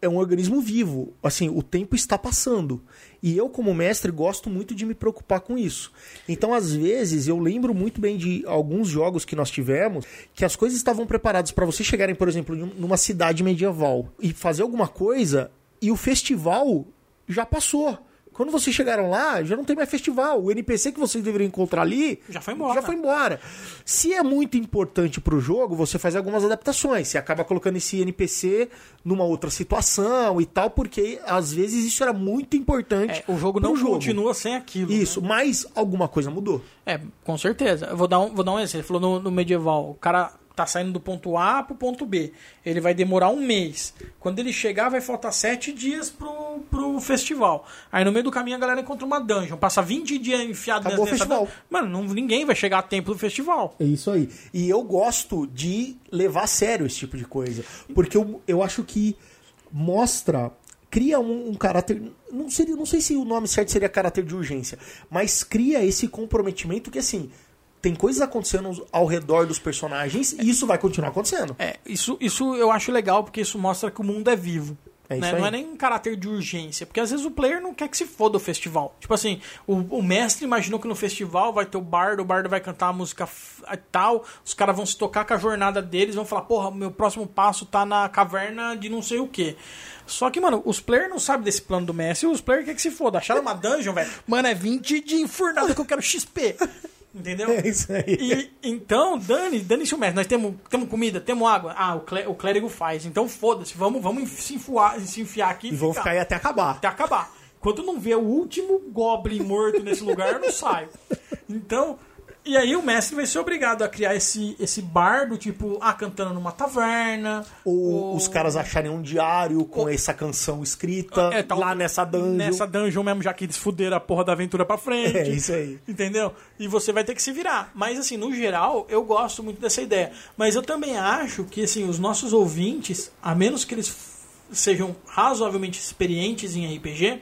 é um organismo vivo. Assim, o tempo está passando. E eu, como mestre, gosto muito de me preocupar com isso. Então, às vezes, eu lembro muito bem de alguns jogos que nós tivemos que as coisas estavam preparadas para vocês chegarem, por exemplo, em um- numa cidade medieval e fazer alguma coisa e o festival já passou. Quando vocês chegaram lá, já não tem mais festival. O NPC que vocês deveriam encontrar ali Já foi embora. Já foi embora. Se é muito importante pro jogo, você faz algumas adaptações. Você acaba colocando esse NPC numa outra situação e tal, porque às vezes isso era muito importante. É, o jogo não continua sem aquilo. Isso, né? mas alguma coisa mudou. É, com certeza. Eu vou dar um, vou dar um exemplo. Você falou no, no medieval. O cara tá saindo do ponto A pro ponto B. Ele vai demorar um mês. Quando ele chegar, vai faltar sete dias pro, pro festival. Aí no meio do caminho a galera encontra uma dungeon. Passa 20 dias enfiado Acabou nessa festival. Mano, não, ninguém vai chegar a tempo do festival. É isso aí. E eu gosto de levar a sério esse tipo de coisa. Porque eu, eu acho que mostra. Cria um, um caráter. Não, seria, não sei se o nome certo seria caráter de urgência. Mas cria esse comprometimento que, assim. Tem coisas acontecendo ao redor dos personagens e isso vai continuar acontecendo. É, isso, isso eu acho legal porque isso mostra que o mundo é vivo. É né? Não é nem um caráter de urgência, porque às vezes o player não quer que se foda o festival. Tipo assim, o, o mestre imaginou que no festival vai ter o bardo, o bardo vai cantar a música tal, os caras vão se tocar com a jornada deles, vão falar, porra, meu próximo passo tá na caverna de não sei o que. Só que, mano, os players não sabem desse plano do mestre, os players querem que se foda. Acharam uma dungeon, velho? Mano, é 20 de enfurnada que eu quero XP. Entendeu? É isso aí. E, então, dane, dane-se o mestre. Nós temos, temos comida, temos água. Ah, o, clé, o clérigo faz. Então foda-se, vamos, vamos se, enfuar, se enfiar aqui E vão ficar aí até acabar. até acabar. Enquanto não vê o último goblin morto nesse lugar, eu não saio. Então, e aí o mestre vai ser obrigado a criar esse, esse bardo, tipo, ah, cantando numa taverna. Ou os caras acharem um diário com essa canção escrita É, tal- lá nessa dungeon. Nessa dungeon mesmo, já que eles fuderam a porra da aventura pra frente. É isso aí. Entendeu? E você vai ter que se virar. Mas, assim, no geral, eu gosto muito dessa ideia. Mas eu também acho que, assim, os nossos ouvintes, a menos que eles sejam razoavelmente experientes em RPG,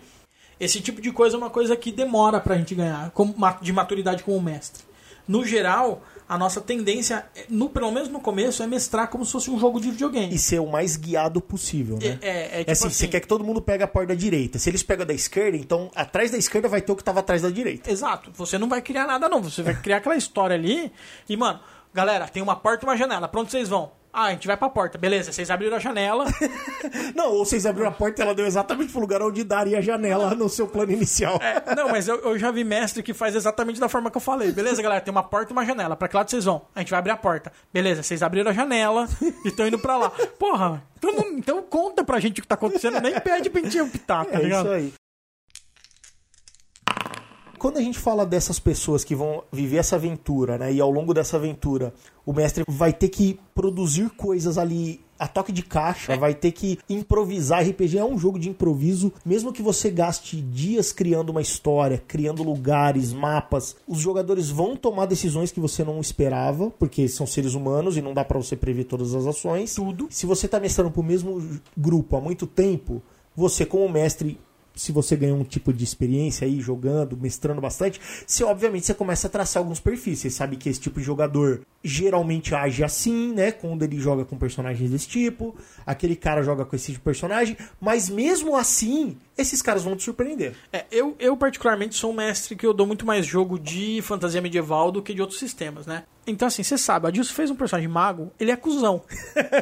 esse tipo de coisa é uma coisa que demora pra gente ganhar, de maturidade como mestre. No geral, a nossa tendência, é, no, pelo menos no começo, é mestrar como se fosse um jogo de videogame. E ser o mais guiado possível, né? É, é, é tipo assim, assim- você quer que todo mundo pegue a porta da direita. Se eles pegam da esquerda, então atrás da esquerda vai ter o que tava atrás da direita. Exato. Você não vai criar nada, não. Você vai criar aquela história ali. E, mano, galera, tem uma porta e uma janela. Pra onde vocês vão? Ah, a gente vai pra porta. Beleza, vocês abriram a janela. Não, ou vocês abriram a porta e ela deu exatamente pro lugar onde daria a janela no seu plano inicial. É, não, mas eu, eu já vi mestre que faz exatamente da forma que eu falei. Beleza, galera? Tem uma porta e uma janela. Pra que lado vocês vão? A gente vai abrir a porta. Beleza, vocês abriram a janela e estão indo pra lá. Porra, então, não- então conta pra gente o que tá acontecendo. Nem pede pra gente optar, tá É ligado? isso aí. Quando a gente fala dessas pessoas que vão viver essa aventura, né? E ao longo dessa aventura, o mestre vai ter que produzir coisas ali a toque de caixa, É. vai ter que improvisar. RPG é um jogo de improviso, mesmo que você gaste dias criando uma história, criando lugares, mapas, os jogadores vão tomar decisões que você não esperava, porque são seres humanos e não dá pra você prever todas as ações. Tudo. Se você tá mestrando pro mesmo grupo há muito tempo, você como mestre se você ganhou um tipo de experiência aí jogando, mestrando bastante, você obviamente você começa a traçar alguns perfis. Você sabe que esse tipo de jogador geralmente age assim, né? Quando ele joga com personagens desse tipo, aquele cara joga com esse tipo de personagem, mas mesmo assim, esses caras vão te surpreender. É, eu, eu particularmente sou um mestre que eu dou muito mais jogo de fantasia medieval do que de outros sistemas, né? Então, assim, você sabe, a Dilson fez um personagem mago, ele é cuzão.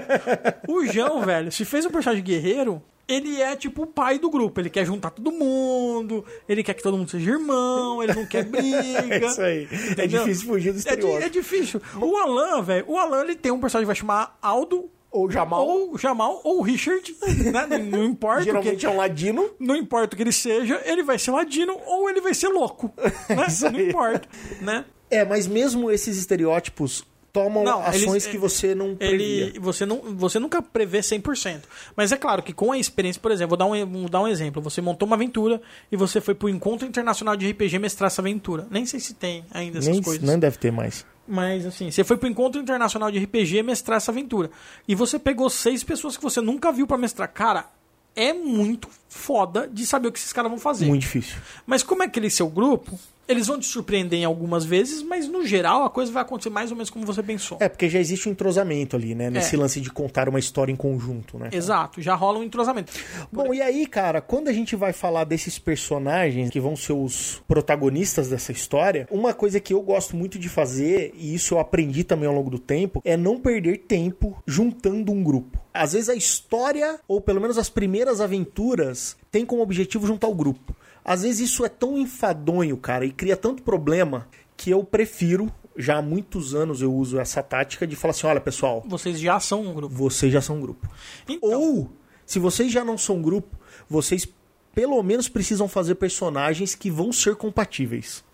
o João, velho, se fez um personagem guerreiro, ele é tipo o pai do grupo. Ele quer juntar todo mundo, ele quer que todo mundo seja irmão, ele não quer briga. É isso aí. É Entendeu? difícil fugir do É, estereótipo. é difícil. O Alan, velho, o Alan ele tem um personagem que vai chamar Aldo Ou Jamal. Ou Jamal, ou o Richard, né? Não, não importa. o que- Geralmente é um ladino. não importa o que ele seja, ele vai ser ladino ou ele vai ser louco. Né? Isso não aí. importa. Né? É, mas mesmo esses estereótipos tomam Não, ações eles- que você não previa. Ele, você, não, você nunca prevê 100%. Mas é claro que com a experiência, por exemplo, vou dar um, vou dar um exemplo. Você montou uma aventura e você foi pro Encontro Internacional de RPG mestrar essa aventura. Nem sei se tem ainda essas Nem, coisas. não deve ter mais. Mas assim, você foi pro Encontro Internacional de RPG mestrar essa aventura. E você pegou seis pessoas que você nunca viu pra mestrar. Cara, é muito foda de saber o que esses caras vão fazer. Muito difícil. Mas como é aquele seu grupo, eles vão te surpreender em algumas vezes, mas no geral a coisa vai acontecer mais ou menos como você pensou. É, porque já existe um entrosamento ali, né? Nesse É. lance de contar uma história em conjunto, né? Exato, já rola um entrosamento. Bom, e aí, cara, quando a gente vai falar desses personagens que vão ser os protagonistas dessa história, uma coisa que eu gosto muito de fazer, e isso eu aprendi também ao longo do tempo, é não perder tempo juntando um grupo. Às vezes a história, ou pelo menos as primeiras aventuras, tem como objetivo juntar o grupo. Às vezes isso é tão enfadonho, cara, e cria tanto problema que eu prefiro, já há muitos anos eu uso essa tática de falar assim: olha, pessoal, Vocês já são um grupo. vocês já são um grupo. Então, Ou, se vocês já não são um grupo, vocês pelo menos precisam fazer personagens que vão ser compatíveis.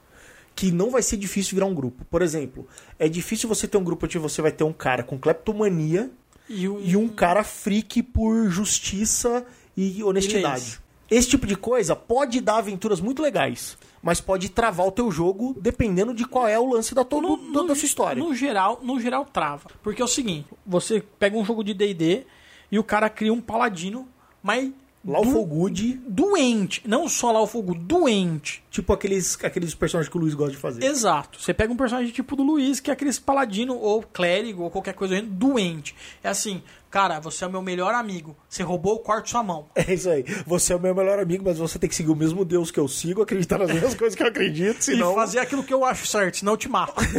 Que não vai ser difícil virar um grupo. Por exemplo, é difícil você ter um grupo onde você vai ter um cara com kleptomania e, o- e um cara freak por justiça e honestidade. Esse tipo de coisa pode dar aventuras muito legais, mas pode travar o teu jogo dependendo de qual é o lance da, todo, da, da sua história. No geral, no geral trava. Porque é o seguinte, você pega um jogo de D&D e o cara cria um paladino, mas Lawful Good, doente, não só Lawful Good, doente. tipo aqueles, aqueles personagens que o Luiz gosta de fazer. Exato. Você pega um personagem tipo do Luiz, que é aquele paladino ou clérigo ou qualquer coisa doente. É assim, cara, você é o meu melhor amigo. Você roubou o quarto de sua mão. É isso aí. Você é o meu melhor amigo, mas você tem que seguir o mesmo Deus que eu sigo, acreditar nas mesmas coisas que eu acredito, senão. E fazer aquilo que eu acho certo, senão eu te mato.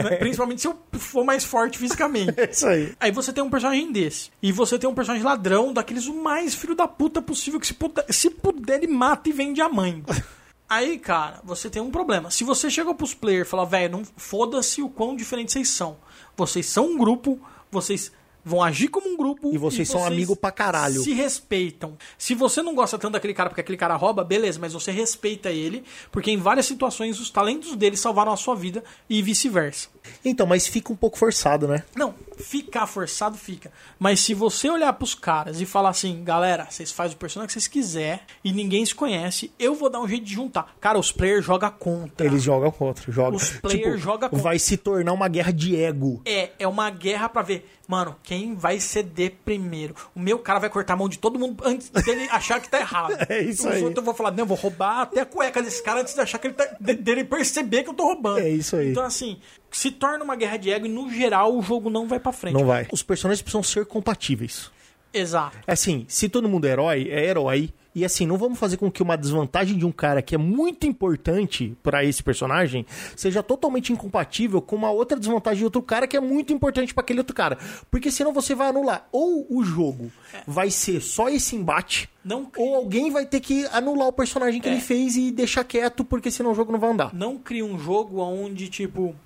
Né? Principalmente se eu for mais forte fisicamente. É isso aí. Aí você tem um personagem desse. E você tem um personagem ladrão, daqueles o mais filho da puta possível, que se puder, se puder ele mata e vende a mãe. Aí, cara, você tem um problema. Se você chega pros players e fala, velho, não foda-se o quão diferentes vocês são. Vocês são um grupo, vocês vão agir como um grupo. E vocês são amigo pra caralho. Se respeitam. Se você não gosta tanto daquele cara porque aquele cara rouba, beleza, mas você respeita ele, porque em várias situações os talentos dele salvaram a sua vida e vice-versa. Então, mas fica um pouco forçado, né? Não, ficar forçado fica. Mas se você olhar pros caras e falar assim, galera, vocês fazem o personagem que vocês quiser e ninguém se conhece, eu vou dar um jeito de juntar. Cara, os players jogam contra. Eles jogam contra, jogam. Os players jogam contra. Vai se tornar uma guerra de ego. É, é uma guerra pra ver, mano, quem vai ceder primeiro. O meu cara vai cortar a mão de todo mundo antes dele achar que tá errado. É isso Os aí. outros eu vou falar, não, eu vou roubar até a cueca desse cara antes de achar que ele tá. de- dele perceber que eu tô roubando. É isso aí. Então, assim, se torna uma guerra de ego e no geral o jogo não vai pra frente. Não vai. Os personagens precisam ser compatíveis. Exato. Assim, se todo mundo é herói, é herói. E assim, não vamos fazer com que uma desvantagem de um cara que é muito importante pra esse personagem seja totalmente incompatível com uma outra desvantagem de outro cara que é muito importante pra aquele outro cara. Porque senão você vai anular. Ou o jogo vai ser só esse embate, Não ou alguém vai ter que anular o personagem que É. ele fez e deixar quieto, porque senão o jogo não vai andar. não cria um jogo onde, tipo,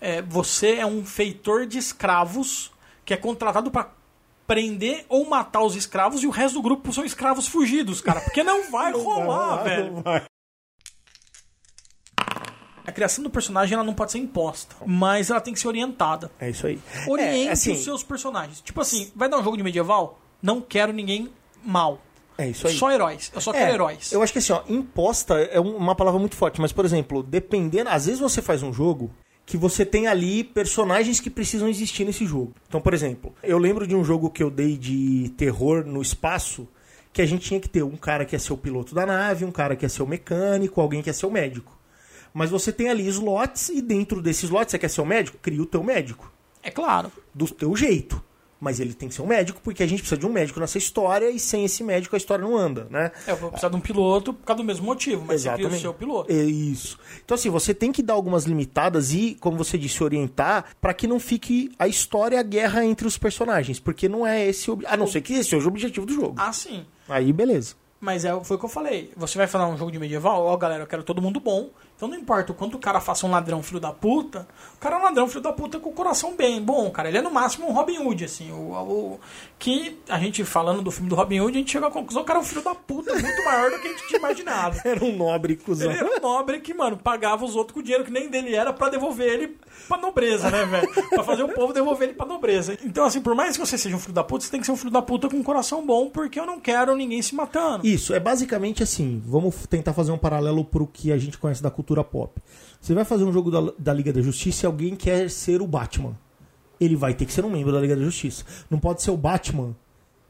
é, você é um feitor de escravos que é contratado pra prender ou matar os escravos e o resto do grupo são escravos fugidos, cara. Porque não vai rolar, velho. Não vai. A criação do personagem ela não pode ser imposta, mas ela tem que ser orientada. É isso aí. Oriente é, assim, os seus personagens. Tipo assim, vai dar um jogo de medieval? Não quero ninguém mal. É isso aí. Só heróis. Eu só É, quero heróis. Eu acho que assim, ó, imposta é um- uma palavra muito forte, mas, por exemplo, dependendo. Às vezes você faz um jogo que você tem ali personagens que precisam existir nesse jogo. Então, por exemplo, eu lembro de um jogo que eu dei de terror no espaço, que a gente tinha que ter um cara que ia ser o piloto da nave, um cara que ia ser o mecânico, alguém que ia ser o médico. Mas você tem ali slots e dentro desses slots, você quer ser o médico? Cria o teu médico. É claro. Do teu jeito. Mas ele tem que ser um médico, porque a gente precisa de um médico nessa história e sem esse médico a história não anda, né? É, eu vou precisar de um piloto por causa do mesmo motivo, mas você cria o Exatamente. seu piloto. É isso. Então, assim, você tem que dar algumas limitadas e, como você disse, orientar para que não fique a história, a guerra entre os personagens. Porque não é esse o. A não ser que esse seja o objetivo do jogo. Ah, sim. Aí, beleza. Mas é, foi o que eu falei. Você vai falar um jogo de medieval? Ó, galera, eu quero todo mundo bom. Então não importa o quanto o cara faça um ladrão filho da puta, o cara é um ladrão filho da puta com o coração bem bom, cara. Ele é no máximo um Robin Hood, assim. O, o- que a gente, falando do filme do Robin Hood, a gente chegou à conclusão que o cara é um filho da puta muito maior do que a gente tinha imaginado. Era um nobre cuzão. Ele era um nobre que, mano, pagava os outros com dinheiro que nem dele era pra devolver ele pra nobreza, né, velho? Pra fazer o povo devolver ele pra nobreza. Então, assim, por mais que você seja um filho da puta, você tem que ser um filho da puta com um coração bom, porque eu não quero ninguém se matando. Isso, é basicamente assim. Vamos tentar fazer um paralelo pro que a gente conhece da cultura pop. Você vai fazer um jogo da, da Liga da Justiça e alguém quer ser o Batman. Ele vai ter que ser um membro da Liga da Justiça. Não pode ser o Batman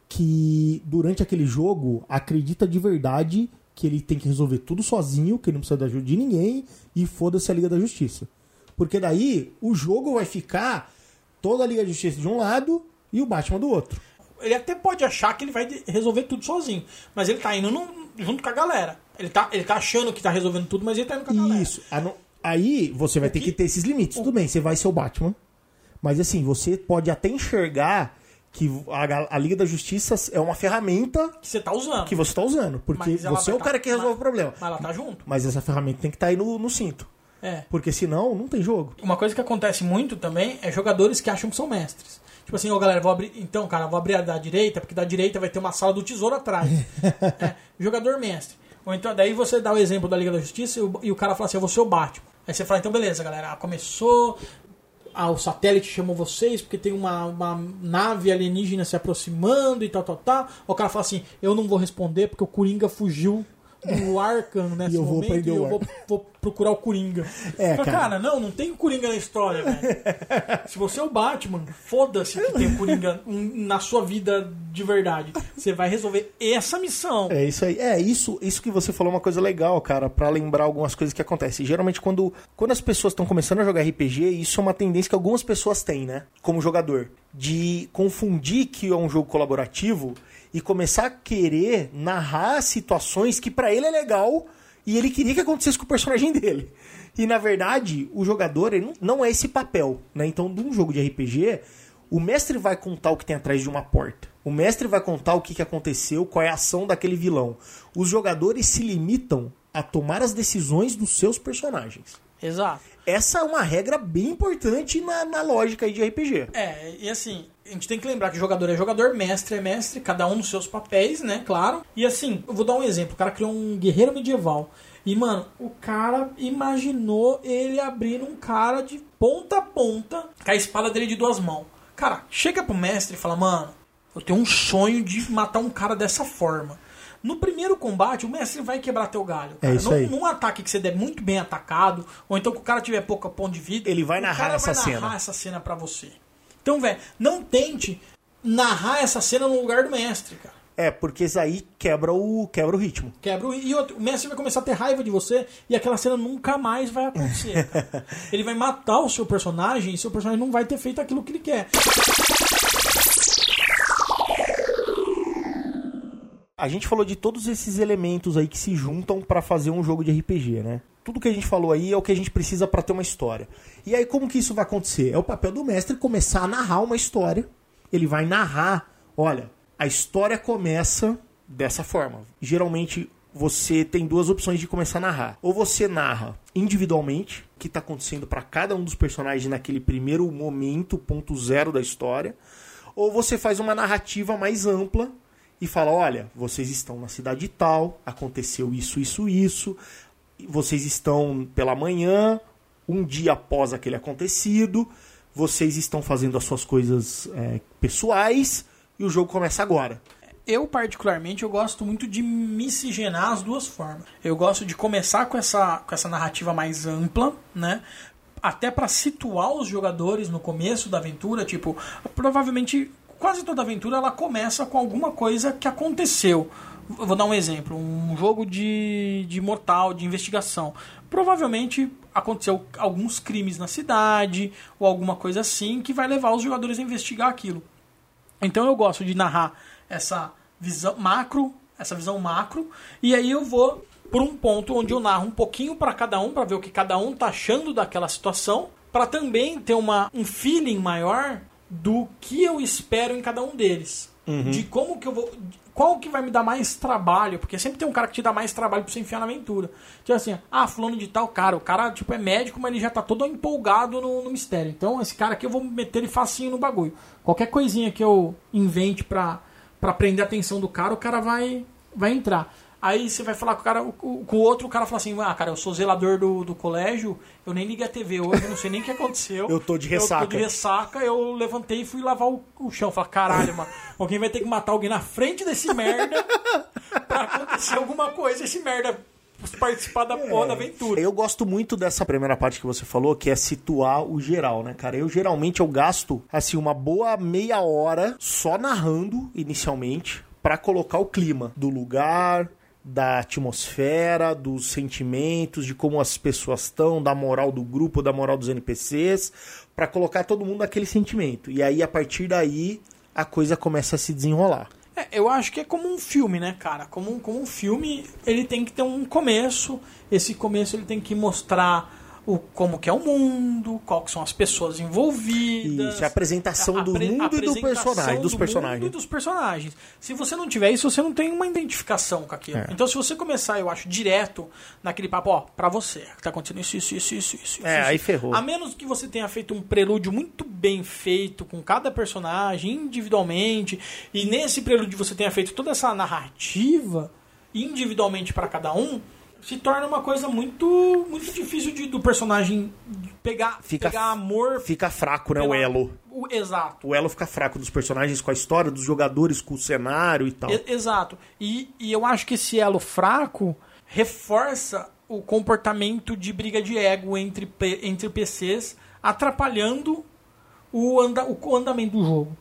que, durante aquele jogo, acredita de verdade que ele tem que resolver tudo sozinho, que ele não precisa da ajuda de ninguém e foda-se a Liga da Justiça. Porque daí o jogo vai ficar toda a Liga da Justiça de um lado e o Batman do outro. Ele até pode achar que ele vai resolver tudo sozinho, mas ele tá indo num- junto com a galera. Ele tá, ele tá achando que tá resolvendo tudo, mas ele tá indo com a galera. Isso. Aí você vai ter que ter esses limites. Tudo bem, você vai ser o Batman. Mas assim, você pode até enxergar que a, a Liga da Justiça é uma ferramenta Que você tá usando. que você está usando. Porque você é o cara tá- que resolve mas- o problema. Mas ela tá junto. Mas essa ferramenta tem que estar aí no, no cinto. É. Porque senão não tem jogo. Uma coisa que acontece muito também é jogadores que acham que são mestres. Tipo assim, ô galera, vou abrir. Então, cara, vou abrir a da direita, porque da direita vai ter uma sala do tesouro atrás. É, jogador mestre. Ou então, daí você dá o exemplo da Liga da Justiça e o, e o cara fala assim, eu vou ser o Batman. Aí você fala, então beleza, galera, começou. Ah, o satélite chamou vocês porque tem uma, uma nave alienígena se aproximando e tal, tal, tal. O cara fala assim, eu não vou responder porque o Coringa fugiu do Arkham nesse E eu vou momento e o eu vou, vou procurar o Coringa. É, Fala, cara. cara, não, não tem Coringa na história, velho. Se você é o Batman, foda-se que tem o Coringa na sua vida de verdade. Você vai resolver essa missão. É isso aí. É, isso, isso que você falou é uma coisa legal, cara, pra lembrar algumas coisas que acontecem. Geralmente, quando, quando as pessoas estão começando a jogar RPG, isso é uma tendência que algumas pessoas têm, né? Como jogador. De confundir que é um jogo colaborativo e começar a querer narrar situações que pra ele é legal e ele queria que acontecesse com o personagem dele. E na verdade, o jogador ele não, não é esse papel, né? Então, num jogo de RPG, o mestre vai contar o que tem atrás de uma porta. O mestre vai contar o que, que aconteceu, qual é a ação daquele vilão. Os jogadores se limitam a tomar as decisões dos seus personagens. Exato. Essa é uma regra bem importante na, na lógica aí de RPG. É, e assim, a gente tem que lembrar que jogador é jogador, mestre é mestre, cada um nos seus papéis, né? Claro. E assim, eu vou dar um exemplo. O cara criou um guerreiro medieval. E, mano, o cara imaginou ele abrindo um cara de ponta a ponta com a espada dele de duas mãos. Cara, chega pro mestre e fala, mano, eu tenho um sonho de matar um cara dessa forma. No primeiro combate, o mestre vai quebrar teu galho. É cara. isso num, aí. num ataque que você der muito bem atacado, ou então que o cara tiver pouca ponto de vida, Ele vai o narrar cara essa vai narrar cena. essa cena pra você. Então, velho, não tente narrar essa cena no lugar do mestre, cara. É, porque isso aí quebra o, quebra o ritmo. Quebra o... E outro, o mestre vai começar a ter raiva de você e aquela cena nunca mais vai acontecer. ele vai matar o seu personagem e seu personagem não vai ter feito aquilo que ele quer. A gente falou de todos esses elementos aí que se juntam pra fazer um jogo de RPG, né? Tudo que a gente falou aí é o que a gente precisa pra ter uma história. E aí como que isso vai acontecer? É o papel do mestre começar a narrar uma história. Ele vai narrar, olha, a história começa dessa forma. Geralmente você tem duas opções de começar a narrar. Ou você narra individualmente o que está acontecendo para cada um dos personagens naquele primeiro momento, ponto zero da história, ou você faz uma narrativa mais ampla e fala: olha, vocês estão na cidade tal, aconteceu isso, isso, isso, vocês estão pela manhã, um dia após aquele acontecido, vocês estão fazendo as suas coisas é, pessoais e o jogo começa agora. Eu, particularmente, eu gosto muito de miscigenar as duas formas. Eu gosto de começar com essa, com essa narrativa mais ampla, né? Até para situar os jogadores no começo da aventura. Tipo, provavelmente quase toda aventura ela começa com alguma coisa que aconteceu. Eu Vou dar um exemplo: um jogo de, de mortal, de investigação. Provavelmente aconteceu alguns crimes na cidade ou alguma coisa assim que vai levar os jogadores a investigar aquilo. Então eu gosto de narrar essa visão macro, essa visão macro, e aí eu vou por um ponto onde eu narro um pouquinho para cada um, para ver o que cada um tá achando daquela situação, para também ter uma, um feeling maior do que eu espero em cada um deles. de como que eu vou. Qual que vai me dar mais trabalho? Porque sempre tem um cara que te dá mais trabalho pra você enfiar na aventura. Tipo assim, ah, fulano de tal cara. O cara, tipo, é médico, mas ele já tá todo empolgado no, no mistério. Então, esse cara aqui eu vou meter ele facinho no bagulho. Qualquer coisinha que eu invente pra, pra prender a atenção do cara, o cara vai, vai entrar. Aí você vai falar com o cara, com o outro, o cara fala assim, ah, cara, eu sou zelador do, do colégio, eu nem liguei a TV hoje, eu não sei nem o que aconteceu. Eu tô de Eu ressaca. tô de ressaca, eu levantei e fui lavar o, o chão. Falei, caralho, mano, alguém vai ter que matar alguém na frente desse merda pra acontecer alguma coisa, esse merda participar da porra da aventura. Eu gosto muito dessa primeira parte que você falou, que é situar o geral, né, cara? Eu geralmente eu gasto assim uma boa meia hora só narrando inicialmente pra colocar o clima do lugar, da atmosfera, dos sentimentos, de como as pessoas estão, da moral do grupo, da moral dos NPCs, pra colocar todo mundo naquele sentimento. E aí a partir daí a coisa começa a se desenrolar. É, eu acho que é como um filme, né, cara? Como, como um filme, ele tem que ter um começo. Esse começo ele tem que mostrar o, como que é o mundo, qual que são as pessoas envolvidas. Isso, a apresentação do apre- mundo e do personagem, dos do personagens. e dos personagens. Se você não tiver isso, você não tem uma identificação com aquilo. É. Então, se você começar, eu acho, direto naquele papo, ó, pra você, tá acontecendo isso, isso, isso, isso, isso. É, isso. aí ferrou. A menos que você tenha feito um prelúdio muito bem feito com cada personagem individualmente, e nesse prelúdio você tenha feito toda essa narrativa individualmente pra cada um, se torna uma coisa muito muito difícil de, do personagem pegar, Fica- pegar amor. Fica fraco, né, o pela- elo. o- exato. O elo fica fraco dos personagens com a história, dos jogadores com o cenário e tal. E- exato. E, e eu acho que esse elo fraco reforça o comportamento de briga de ego entre, entre PCs, atrapalhando o, anda, o andamento do jogo.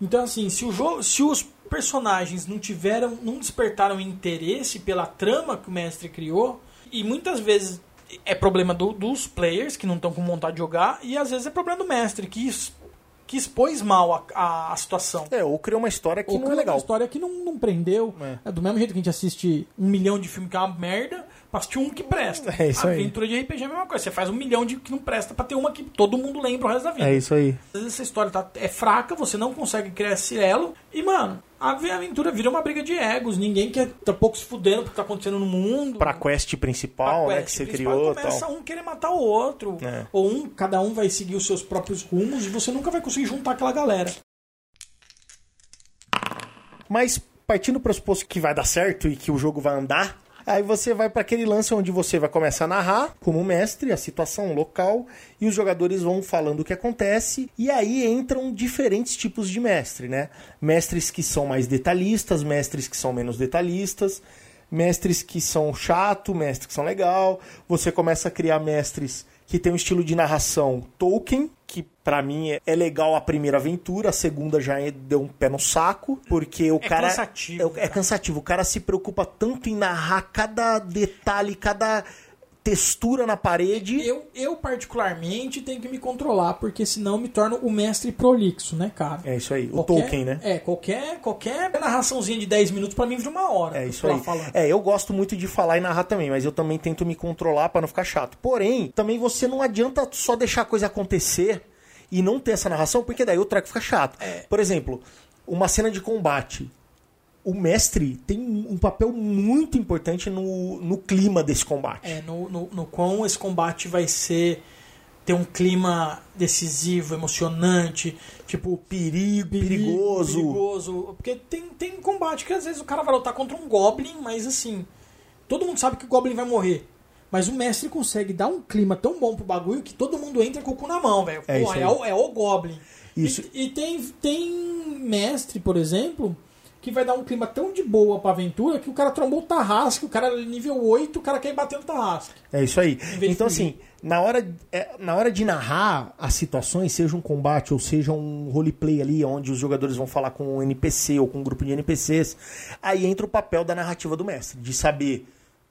Então, assim, se, o jogo, se os personagens não tiveram, não despertaram interesse pela trama que o mestre criou, e muitas vezes é problema do- dos players que não estão com vontade de jogar, e às vezes é problema do mestre que, que expôs mal a, a, a situação. É, ou criou uma história que Ou não é legal. uma história que não, não prendeu. É. É do mesmo jeito que a gente assiste um milhão de filmes que é uma merda, pra assistir um que presta. É isso a aí. aventura de RPG é a mesma coisa. Você faz um milhão de que não presta pra ter uma que todo mundo lembra o resto da vida. É isso aí. Às vezes essa história tá, é fraca, você não consegue criar esse elo. E, mano, a aventura vira uma briga de egos. Ninguém quer tá pouco se fudendo porque tá acontecendo no mundo. Pra quest principal, Pra né, quest que você principal, criou começa tal. um querer matar o outro. É. Ou um, cada um vai seguir os seus próprios rumos e você nunca vai conseguir juntar aquela galera. Mas partindo do pressuposto que vai dar certo e que o jogo vai andar, aí você vai pra aquele lance onde você vai começar a narrar como mestre a situação local e os jogadores vão falando o que acontece e aí entram diferentes tipos de mestre, né? Mestres que são mais detalhistas, mestres que são menos detalhistas, mestres que são chato, mestres que são legal. Você começa a criar mestres que tem um estilo de narração Tolkien, que pra mim é- é legal a primeira aventura, a segunda já é- deu um pé no saco, porque o É cara cansativo, é, é cara. cansativo. O cara se preocupa tanto em narrar cada detalhe, cada textura na parede. Eu, eu, particularmente, tenho que me controlar, porque senão me torno o mestre prolixo, né, cara? É isso aí, o Qualquer- Tolkien, né? É, qualquer, qualquer narraçãozinha de 10 minutos pra mim vira uma hora. É isso aí. falando. É, eu gosto muito de falar e narrar também, mas eu também tento me controlar pra não ficar chato. Porém, também você não adianta só deixar a coisa acontecer e não ter essa narração, porque daí o treco fica chato. É. Por exemplo, uma cena de combate. O mestre tem um papel muito importante no, no clima desse combate. É, no, no, no quão esse combate vai ser. ter um clima decisivo, emocionante, tipo, Perigo, perigo, perigoso. perigoso. Porque tem, tem combate que às vezes o cara vai lutar contra um Goblin, mas assim. Todo mundo sabe que o Goblin vai morrer. Mas o mestre consegue dar um clima tão bom pro bagulho que todo mundo entra com o cu na mão, velho. É Pô, é, o, é o Goblin. Isso. E, e tem, tem mestre, por exemplo, que vai dar um clima tão de boa pra aventura que o cara trombou o Tarrasque, o cara é nível 8, o cara quer ir bater no Tarrasque. É isso aí. Então, assim, na hora, é, na hora de narrar as situações, seja um combate ou seja um roleplay ali, onde os jogadores vão falar com um NPC ou com um grupo de NPCs, aí entra o papel da narrativa do mestre, de saber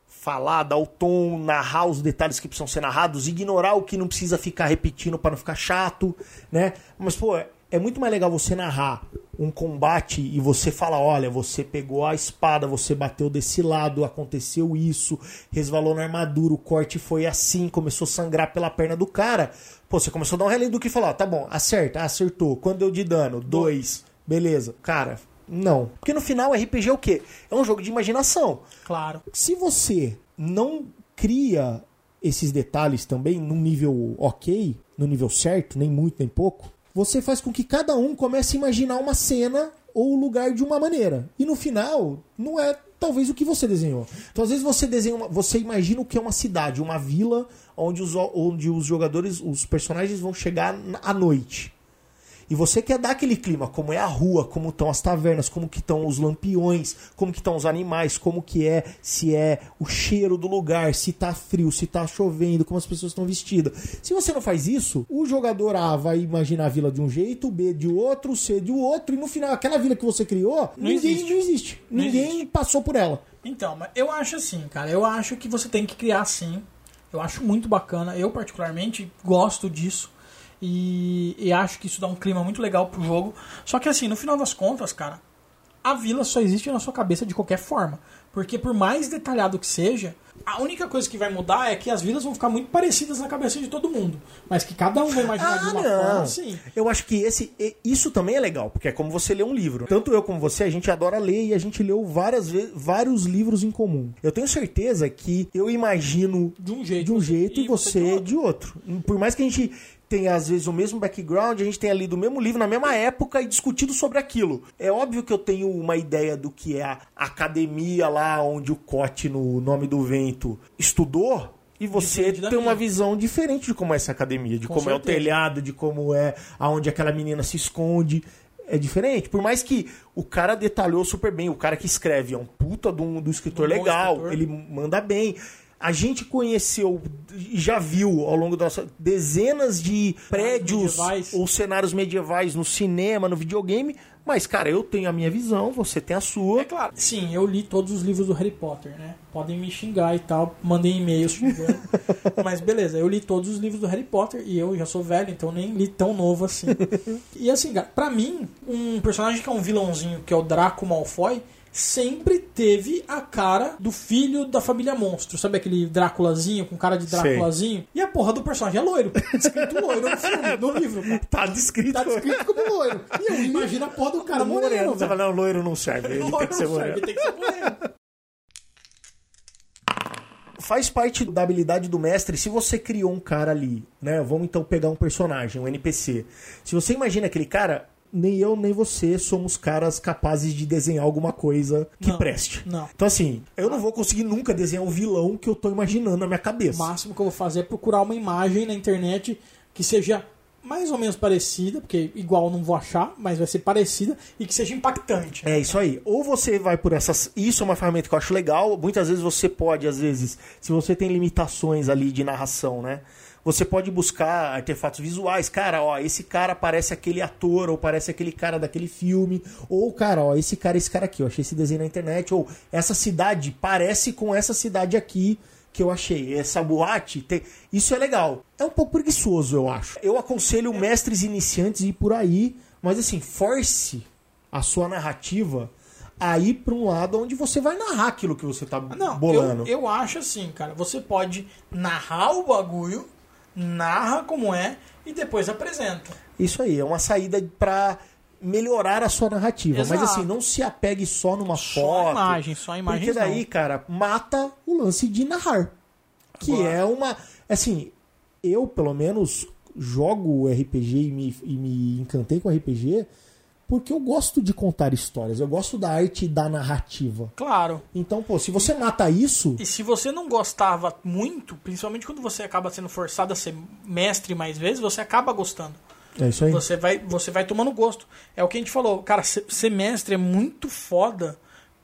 falar, dar o tom, narrar os detalhes que precisam ser narrados, ignorar o que não precisa ficar repetindo para não ficar chato, né? Mas, pô, é muito mais legal você narrar um combate e você falar, olha, você pegou a espada, você bateu desse lado, aconteceu isso, resvalou na armadura, o corte foi assim, começou a sangrar pela perna do cara. Pô, você começou a dar um relé do que falar, tá bom, acerta, acertou, quando deu de dano? Dois, beleza. Cara, Não. Porque no final, RPG é o quê? É um jogo de imaginação. Claro. Se você não cria esses detalhes também num nível ok, no nível certo, nem muito nem pouco, você faz com que cada um comece a imaginar uma cena ou o lugar de uma maneira. E no final, não é talvez o que você desenhou. Então, às vezes você desenha, uma, você imagina o que é uma cidade, uma vila onde os, onde os jogadores, os personagens vão chegar à noite. E você quer dar aquele clima, como é a rua, como estão as tavernas, como que estão os lampiões, como que estão os animais, como que é, se é o cheiro do lugar, se tá frio, se tá chovendo, como as pessoas estão vestidas. Se você não faz isso, o jogador A vai imaginar a vila de um jeito, B de outro, C de outro, e no final aquela vila que você criou, Não ninguém existe. não existe. Não ninguém existe. passou por ela. Então, mas eu acho assim, cara. Eu acho que você tem que criar sim. Eu acho muito bacana. Eu, particularmente, gosto disso. E, e acho que isso dá um clima muito legal pro jogo. Só que, assim, no final das contas, cara, a vila só existe na sua cabeça de qualquer forma. Porque, por mais detalhado que seja, a única coisa que vai mudar é que as vilas vão ficar muito parecidas na cabeça de todo mundo. Mas que cada um vai imaginar de uma forma, sim. Eu acho que esse, e- isso também é legal, porque é como você lê um livro. Tanto eu como você, a gente adora ler e a gente leu várias vários livros em comum. Eu tenho certeza que eu imagino De um jeito. de um jeito e você de de outro. Por mais que a gente tenha às vezes o mesmo background, a gente tenha lido o mesmo livro na mesma época e discutido sobre aquilo. É óbvio que eu tenho uma ideia do que é a academia lá onde o Cote no Nome do Vento estudou. E você tem uma visão diferente de como é essa academia, de Com como é o certeza. telhado, de como é aonde aquela menina se esconde. É diferente. Por mais que o cara detalhou super bem, o cara que escreve é um puta do, do escritor Um legal, escritor. ele manda bem. A gente conheceu e já viu ao longo da nossa dezenas de prédios medievais. ou cenários medievais no cinema, no videogame, mas cara, eu tenho a minha visão, você tem a sua. É claro. Sim, eu li todos os livros do Harry Potter, né? Podem me xingar e tal, mandem e-mails xingando. Mas beleza, eu li todos os livros do Harry Potter e eu já sou velho, então nem li tão novo assim. e assim, cara, pra mim, um personagem que é um vilãozinho, que é o Draco Malfoy, sempre teve a cara do filho da família Monstro. Sabe aquele Dráculazinho com cara de. Dráculazinho? E a porra do personagem é loiro. Escrito loiro no filme, no livro. cara. Tá descrito. Tá descrito como loiro. E eu imagino a porra do cara moreno, Você velho. fala, não, loiro não serve, ele tem Loiro que ser não serve, moreno. tem que ser moreno. faz parte da habilidade do mestre se você criou um cara ali, né? Vamos então pegar um personagem, um NPC. Se você imagina aquele cara, nem eu nem você somos caras capazes de desenhar alguma coisa que Não, preste. não. Então assim, eu não vou conseguir nunca desenhar o vilão que eu tô imaginando na minha O cabeça. máximo que eu vou fazer é procurar uma imagem na internet que seja mais ou menos parecida, porque igual eu não vou achar, mas vai ser parecida e que seja impactante. É isso aí. Ou você vai por essas. Isso é uma ferramenta que eu acho legal. Muitas vezes você pode, às vezes, se você tem limitações ali de narração, né? Você pode buscar artefatos visuais. Cara, ó, esse cara parece aquele ator, ou parece aquele cara daquele filme. Ou, cara, ó, esse cara, esse cara aqui. Eu achei esse desenho na internet. Ou essa cidade parece com essa cidade aqui que eu achei. Essa boate tem. Isso é legal. É um pouco preguiçoso, eu acho. Eu aconselho mestres iniciantes a ir por aí, mas assim, force a sua narrativa a ir para um lado onde você vai narrar aquilo que você tá Não, bolando. eu, eu acho assim, cara. Você pode narrar o bagulho, narra como é e depois apresenta. Isso aí, é uma saída para melhorar a sua narrativa. Mas Exato. assim, não se apegue só numa Só foto. a imagem, só a imagem. Porque daí, cara, mata o lance de narrar. Que Agora- é uma. Assim, eu, pelo menos, jogo RPG e me, e me encantei com RPG porque eu gosto de contar histórias. Eu gosto da arte da narrativa. Claro. Então, pô, se você mata isso. E se você não gostava muito, principalmente quando você acaba sendo forçado a ser mestre mais vezes, você acaba gostando. É isso aí. Você vai, você vai tomando gosto. É o que a gente falou. Cara, ser mestre é muito foda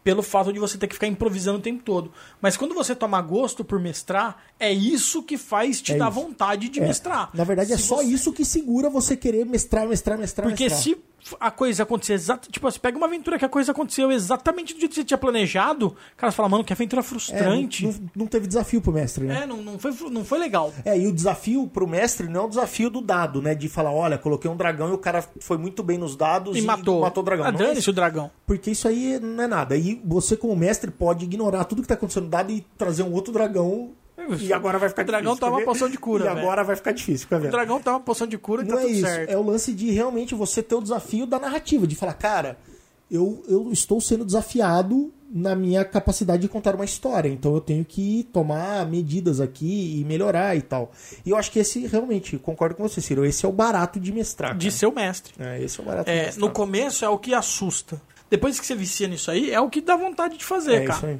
pelo fato de você ter que ficar improvisando o tempo todo. Mas quando você toma gosto por mestrar, é isso que faz te É dar isso. vontade de É, mestrar. Na verdade, é Se só você- isso que segura você querer mestrar, mestrar, mestrar. Porque mestrar. se a coisa acontecer exatamente. Tipo, você pega uma aventura que a coisa aconteceu exatamente do jeito que você tinha planejado, cara, você fala, mano, que aventura É, frustrante. não, não- não teve desafio pro mestre, né? É, não, não, foi, não foi legal. É, e o desafio pro mestre não é o desafio do dado, né? De falar, olha, coloquei um dragão e o cara foi muito bem nos dados E e, matou. o dragão. Ah, é dane-se isso. o dragão. Porque isso aí não é nada. E você, como mestre, pode ignorar tudo que tá acontecendo no dado e trazer um outro dragão. E agora vai ficar O dragão difícil. toma quer ver? poção de cura, E velho. agora vai ficar difícil, fica O dragão tá uma poção de cura e Não tá é tudo isso. certo. É o lance de realmente você ter o desafio da narrativa, de falar, cara, eu, eu estou sendo desafiado na minha capacidade de contar uma história. Então eu tenho que tomar medidas aqui e melhorar e tal. E eu acho que esse, realmente, concordo com você, Ciro, esse é o barato de mestrar. De cara. ser o mestre. É, esse é o barato de É, mestrar. no começo é o que assusta. Depois que você vicia nisso aí, é o que dá vontade de fazer, É cara. isso aí.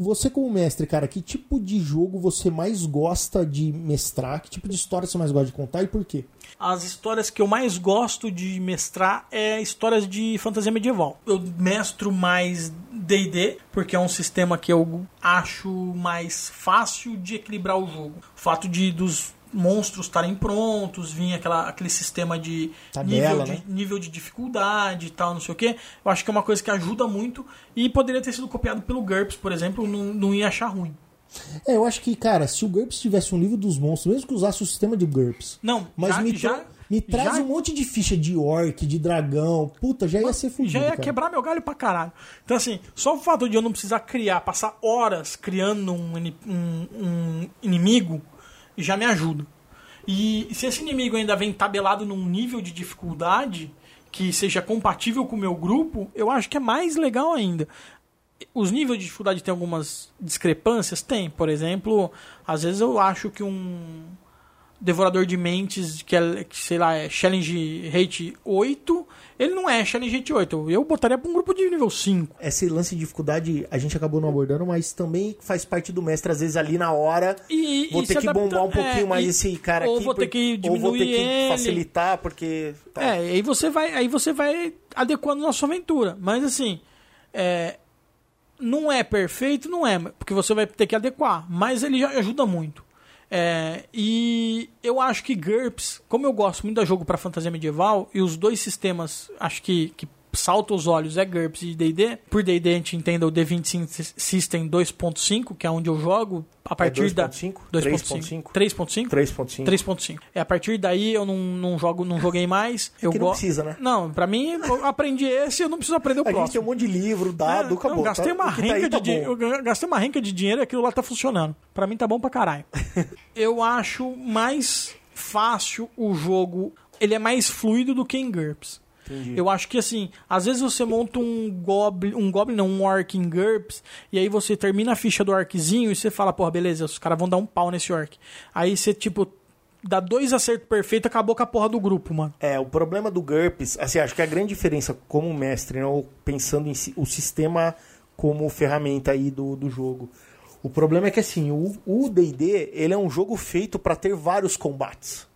Você como mestre, cara, que tipo de jogo você mais gosta de mestrar? Que tipo de história você mais gosta de contar e por quê? As histórias que eu mais gosto de mestrar é histórias de fantasia medieval. Eu mestro mais D&D, porque é um sistema que eu acho mais fácil de equilibrar o jogo. O fato de dos monstros estarem prontos, vir aquela, aquele sistema de, Tabela, nível, de né? nível de dificuldade e tal, não sei o que. Eu acho que é uma coisa que ajuda muito e poderia ter sido copiado pelo GURPS, por exemplo, não, não ia achar ruim. É, eu acho que, cara, se o GURPS tivesse um livro dos monstros, mesmo que usasse o sistema de GURPS, Não, mas já, me, tra- já, me traz já- um monte de ficha de orc, de dragão, puta, já ia ser fudido. já ia cara. quebrar meu galho pra caralho. Então, assim, só o fato de eu não precisar criar, passar horas criando um, um- um inimigo, já me ajuda. E se esse inimigo ainda vem tabelado num nível de dificuldade que seja compatível com o meu grupo, eu acho que é mais legal ainda. Os níveis de dificuldade têm algumas discrepâncias? Tem. Por exemplo, às vezes eu acho que um Devorador de Mentes, que é, que, sei lá, é Challenge Rate 8, ele não é Challenge Rate 8. Eu botaria pra um grupo de nível 5. Esse lance de dificuldade a gente acabou não abordando, mas também faz parte do mestre, às vezes ali na hora. E, Vou e ter que bombar um pouquinho é, mais e- esse cara ou aqui. vou ter que ou vou ter diminuir que ele. facilitar, porque. tá. É, aí você vai, aí você vai adequando na sua aventura. Mas assim, é, não é perfeito, não é, porque você vai ter que adequar. Mas ele já ajuda muito. É, e eu acho que GURPS, como eu gosto muito da jogo para fantasia medieval, e os dois sistemas, acho que, que salta os olhos é GURPS e D&D. Por D&D a gente entenda o D25 System 2.5, que é onde eu jogo, a partir da... 2.5? 2.5? 3.5? 3.5? 3.5. É, a partir daí eu não, não jogo, não joguei mais. Eu que não go- precisa, né? Não, pra mim, eu aprendi esse eu não preciso aprender o A gente tem um próximo. monte de livro, dado, É, acabou. eu gastei tá? uma tá renca tá de bom. Eu gastei uma renca de dinheiro e aquilo lá tá funcionando. Pra mim tá bom pra caralho. eu acho mais fácil o jogo. Ele é mais fluido do que em GURPS. Entendi. Eu acho que assim, às vezes você monta um goblin, um goblin não, um orc em GURPS, e aí você termina a ficha do orczinho e você fala, porra, beleza, os caras vão dar um pau nesse orc. Aí você, tipo, dá dois acertos perfeitos, acabou com a porra do grupo, mano. É, o problema do GURPS, assim, acho que a grande diferença como mestre, né, ou pensando em si- o sistema como ferramenta aí do, do jogo. O problema é que, assim, o D&D, ele é um jogo feito para ter vários combates.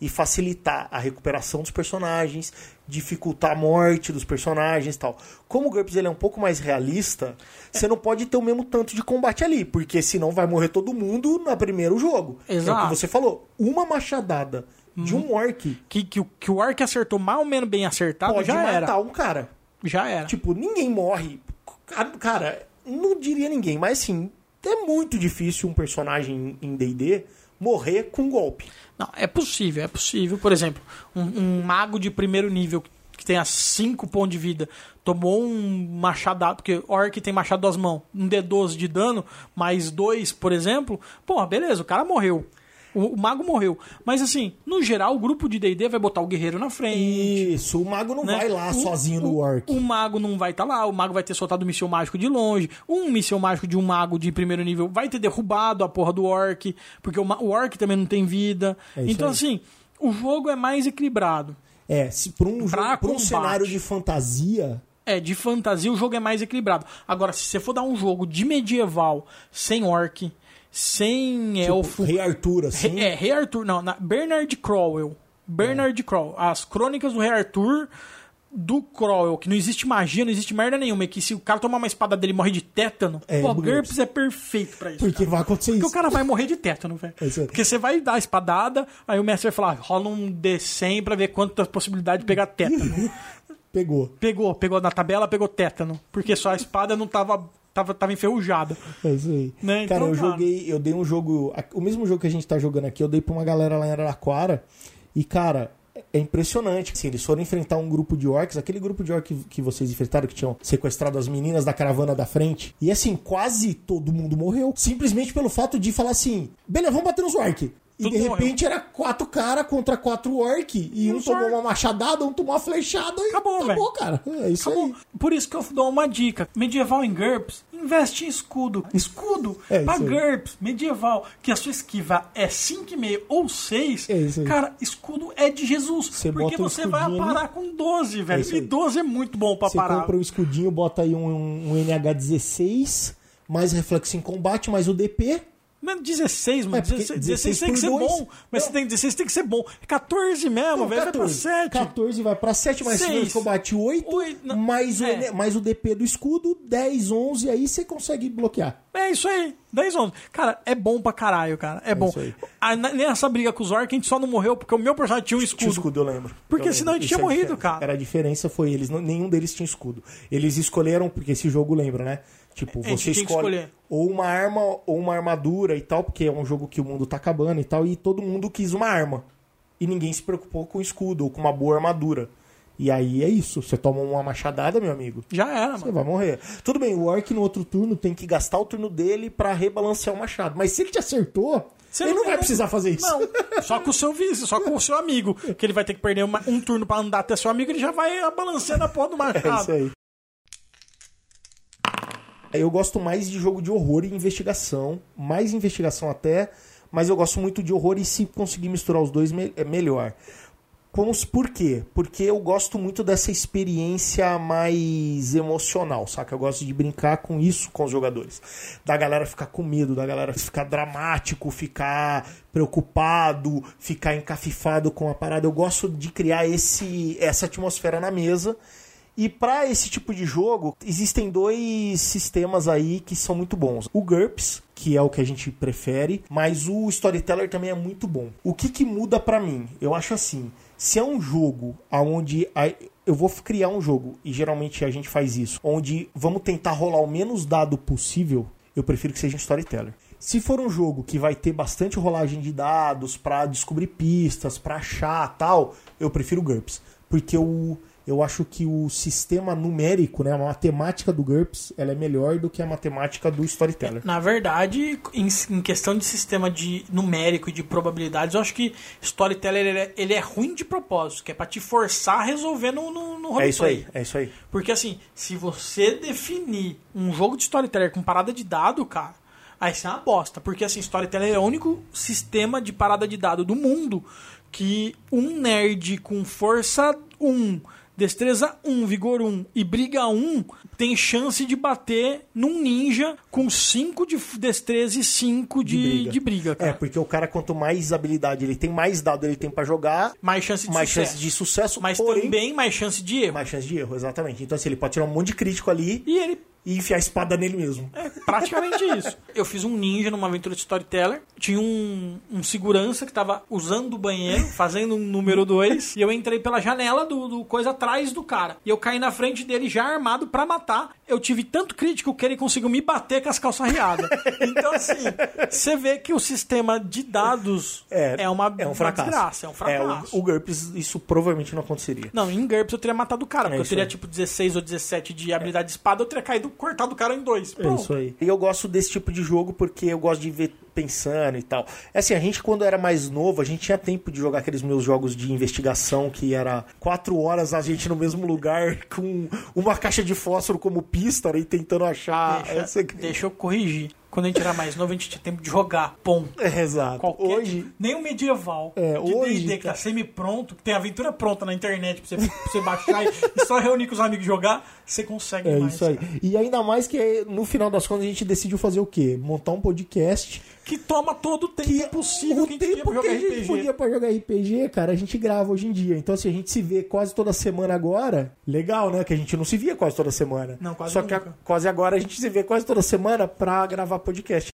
E facilitar a recuperação dos personagens, dificultar a morte dos personagens e tal. Como o GURPS ele é um pouco mais realista, você não pode ter o mesmo tanto de combate ali, porque senão vai morrer todo mundo no primeiro jogo. É o Exato. que você falou. Uma machadada de um orc Que, que, o- que o orc acertou mais ou menos bem acertado, pode já matar era. um cara. Já era. Tipo, ninguém morre. Cara- Cara, não diria ninguém, mas assim, é muito difícil um personagem em D&D morrer com um golpe. Não, é possível, é possível. Por exemplo, um, um mago de primeiro nível que tenha 5 pontos de vida, tomou um machadado, porque orc tem machado das mãos, um D12 de dano, mais dois, por exemplo, pô, beleza, o cara morreu. O, o mago morreu. Mas assim, no geral, o grupo de D&D vai botar o guerreiro na frente. Isso, o mago não né? vai lá O- sozinho no o- orc. O mago não vai estar lá, o mago vai ter soltado o míssil mágico de longe. Um míssil mágico de um mago de primeiro nível vai ter derrubado a porra do orc, porque o, o orc também não tem vida. É então, aí. assim, o jogo é mais equilibrado. É, se por um, Pra jogo, um cenário de fantasia, É, de fantasia o jogo é mais equilibrado. Agora, se você for dar um jogo de medieval, sem orc, sem elfo. Rei Arthur, assim. Re- É, Rei Arthur, não, na, Bernard Crowell. Bernard Crowell. As crônicas do Rei Arthur do Crowell, que não existe magia, não existe merda nenhuma, e que se o cara tomar uma espada dele e morrer de tétano, É, pô, GURPS. É perfeito pra isso. Porque cara. vai acontecer Porque isso. o cara vai morrer de tétano, velho. É. Porque você vai dar a espadada, aí o mestre vai falar, rola um D100 pra ver quantas possibilidades de pegar tétano. Pegou. pegou, pegou na tabela, pegou tétano. Porque só a espada não tava, tava, tava enferrujada. É isso aí. Né, Cara, então, eu cara. joguei, eu dei um jogo, o mesmo jogo que a gente tá jogando aqui, eu dei pra uma galera lá em Araraquara. E, cara, é impressionante. Assim, eles foram enfrentar um grupo de orcs, aquele grupo de orcs que vocês enfrentaram, que tinham sequestrado as meninas da caravana da frente. E assim, quase todo mundo morreu. Simplesmente pelo fato de falar assim: beleza, vamos bater nos orcs. E Tudo de morreu. repente era quatro caras contra quatro orc. E um os tomou uma machadada, um tomou uma flechada e Acabou, acabou velho. cara. É isso Acabou. aí. Por isso que eu dou uma dica. Medieval em GURPS, investe em escudo. Escudo É pra. GURPS, medieval, que a sua esquiva é 5,5 ou 6. É isso aí. Cara, escudo é de Jesus. Você porque bota um você vai parar com 12, velho. isso e aí. 12 é muito bom pra Você parar. compra o escudinho, bota aí um, um NH16, mais reflexo em combate, mais o DP. Mas 16, mano. É, porque 16, 16 tem que 16 ser dois. bom. Mas Não. tem, 16 tem que ser bom. 14 mesmo, Não, velho. Vai pra 7. 14 vai pra 7, mais Seis. reflexo de combate 8, Oito, não. mais, o, É. N- mais o DP do escudo, 10, 11, aí você consegue bloquear. É isso aí, 10, 11. Cara, é bom pra caralho, cara. É, bom. Ah, na- nessa briga com os orcs, a gente só não morreu porque o meu personagem tinha um escudo. Tinha escudo, eu lembro. Porque Eu senão a lembro. gente tinha Isso é morrido, cara. Era a diferença foi eles, não- nenhum deles tinha escudo. Eles escolheram, porque esse jogo lembra, né? Tipo, É, a você escolhe ou uma arma ou uma armadura e tal, porque é um jogo que o mundo tá acabando e tal, e todo mundo quis uma arma. E ninguém se preocupou com o escudo ou com uma boa armadura. E aí é isso, você toma uma machadada, meu amigo, Já era, você mano. vai morrer. Tudo bem, o Orc no outro turno tem que gastar o turno dele pra rebalancear o machado. Mas se ele te acertou, Você ele não vai precisar fazer isso. Não, só com o seu vice, só com o seu amigo. Que ele vai ter que perder uma- um turno pra andar até seu amigo, ele já vai balançando a porra do É machado. isso aí. Eu gosto mais de jogo de horror e investigação, mais investigação até, mas eu gosto muito de horror e se conseguir misturar os dois é melhor. Como, por quê? Porque eu gosto muito dessa experiência mais emocional, saca? Eu gosto de brincar com isso com os jogadores. Da galera ficar com medo, da galera ficar dramático, ficar preocupado, ficar encafifado com a parada. Eu gosto de criar esse, essa atmosfera na mesa. E para esse tipo de jogo, existem dois sistemas aí que são muito bons. O GURPS, que é o que a gente prefere, mas o Storyteller também é muito bom. O que, que muda para mim? Eu acho assim, se é um jogo aonde a- eu vou criar um jogo e geralmente a gente faz isso, onde vamos tentar rolar o menos dado possível, eu prefiro que seja um Storyteller. Se for um jogo que vai ter bastante rolagem de dados pra descobrir pistas, pra achar tal, eu prefiro GURPS, porque o eu acho que o sistema numérico, né, a matemática do GURPS, ela é melhor do que a matemática do Storyteller. Na verdade, em, em questão de sistema de numérico e de probabilidades, eu acho que Storyteller ele é, ele é ruim de propósito, que é pra te forçar a resolver no, no, no É isso roleplay. aí, é isso aí. Porque assim, se você definir um jogo de Storyteller com parada de dado, cara, aí você é uma bosta. Porque assim, Storyteller é o único sistema de parada de dado do mundo que um nerd com força 1, destreza 1, vigor 1 e briga 1 tem chance de bater num ninja com 5 de destreza e 5 de, de briga. cara. É, porque o cara, quanto mais habilidade ele tem, mais dado ele tem pra jogar, Mais chance de mais sucesso. chance de sucesso, Mas porém, também mais chance de erro. mais chance de erro, exatamente. Então, assim, ele pode tirar um monte de crítico ali E ele e enfiar a espada nele mesmo. É praticamente isso. Eu fiz um ninja numa aventura de storyteller. Tinha um, um segurança que tava usando o banheiro, fazendo um número 2. e eu entrei pela janela do, do coisa atrás do cara. E eu caí na frente dele já armado pra matar. Eu tive tanto crítico que ele conseguiu me bater com as calças riadas. Então, assim, você vê que o sistema de dados é, uma, é um fracasso. desgraça, é um fracasso. É, o, o GURPS, isso provavelmente não aconteceria. Não, em GURPS eu teria matado o cara, porque eu teria tipo 16 ou 17 de habilidade de espada, eu teria caído, cortado o cara em dois. É Pronto. isso aí. E eu gosto desse tipo de jogo porque eu gosto de ver pensando e tal. É assim, a gente quando era mais novo, a gente tinha tempo de jogar aqueles meus jogos de investigação que era quatro horas a gente no mesmo lugar com uma caixa de fósforo como pista e tentando achar. Deixa, essa- deixa eu corrigir. Quando a gente era mais novo, a gente tinha tempo de jogar. Ponto. É, exato. Qualquer, Hoje, nem o medieval É, de hoje, D&D que tá cara. semi-pronto, que tem aventura pronta na internet pra você, pra você baixar e, e só reunir com os amigos e jogar, você consegue é mais. isso aí. cara. E ainda mais que no final das contas a gente decidiu fazer o quê? Montar um podcast Que toma todo o tempo que possível o que a gente tinha tempo que a gente RPG. podia pra jogar RPG, cara, a gente grava hoje em dia. Então, se a gente se vê quase toda semana agora, legal, né? Que a gente não se via quase toda semana. Não, quase Só que a- nunca. quase agora a gente se vê quase toda semana pra gravar podcast.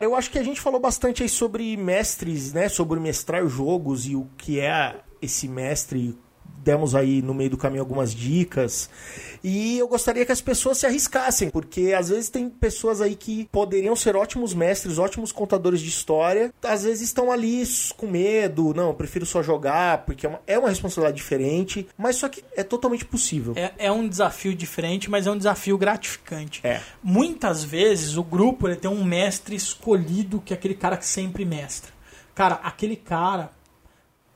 Eu acho que a gente falou bastante aí sobre mestres, né? Sobre mestrar jogos e o que é esse mestre demos aí no meio do caminho algumas dicas. E eu gostaria que as pessoas se arriscassem, porque às vezes tem pessoas aí que poderiam ser ótimos mestres, ótimos contadores de história, às vezes estão ali com medo, não, eu prefiro só jogar, porque é uma, é uma responsabilidade diferente, mas só que é totalmente possível. É, é um desafio diferente, mas é um desafio gratificante. É. Muitas vezes o grupo ele tem um mestre escolhido que é aquele cara que sempre mestra. Cara, aquele cara,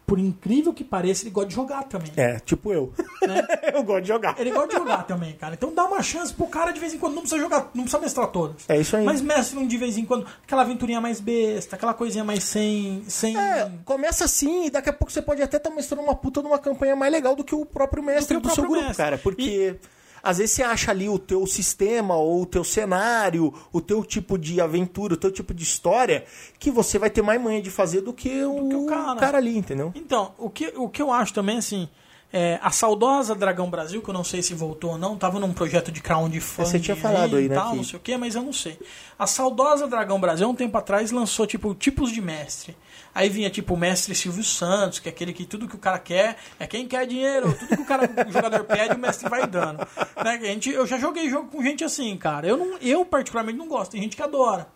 por incrível que pareça, ele gosta de jogar também. É, tipo eu. Né? eu gosto de jogar. Ele gosta de jogar também, cara. Então dá uma chance pro cara de vez em quando. Não precisa jogar, não precisa mestrar todas. É isso aí. Mas mestre um de vez em quando. Aquela aventurinha mais besta, aquela coisinha mais sem. sem... É, começa assim e daqui a pouco você pode até estar tá mestrando uma puta numa campanha mais legal do que o próprio mestre do, do seu grupo, mestre. cara. Porque. E às vezes você acha ali o teu sistema ou o teu cenário, o teu tipo de aventura, o teu tipo de história, que você vai ter mais manha de fazer do que o, do que o cara. cara. ali, entendeu? Então, o que, o que eu acho também, assim, é, a saudosa Dragão Brasil, que eu não sei se voltou ou não, tava num projeto de crowdfunding. Você tinha falado aí, né? Tal, que... Não sei o que, mas eu não sei. A saudosa Dragão Brasil, um tempo atrás, lançou tipo tipos de mestre. Aí vinha tipo o mestre Silvio Santos, que é aquele que tudo que o cara quer é quem quer dinheiro, tudo que o cara o jogador pede, o mestre vai dando. Né? A gente, eu já joguei jogo com gente assim, cara. Eu, não, eu particularmente não gosto, tem gente que adora.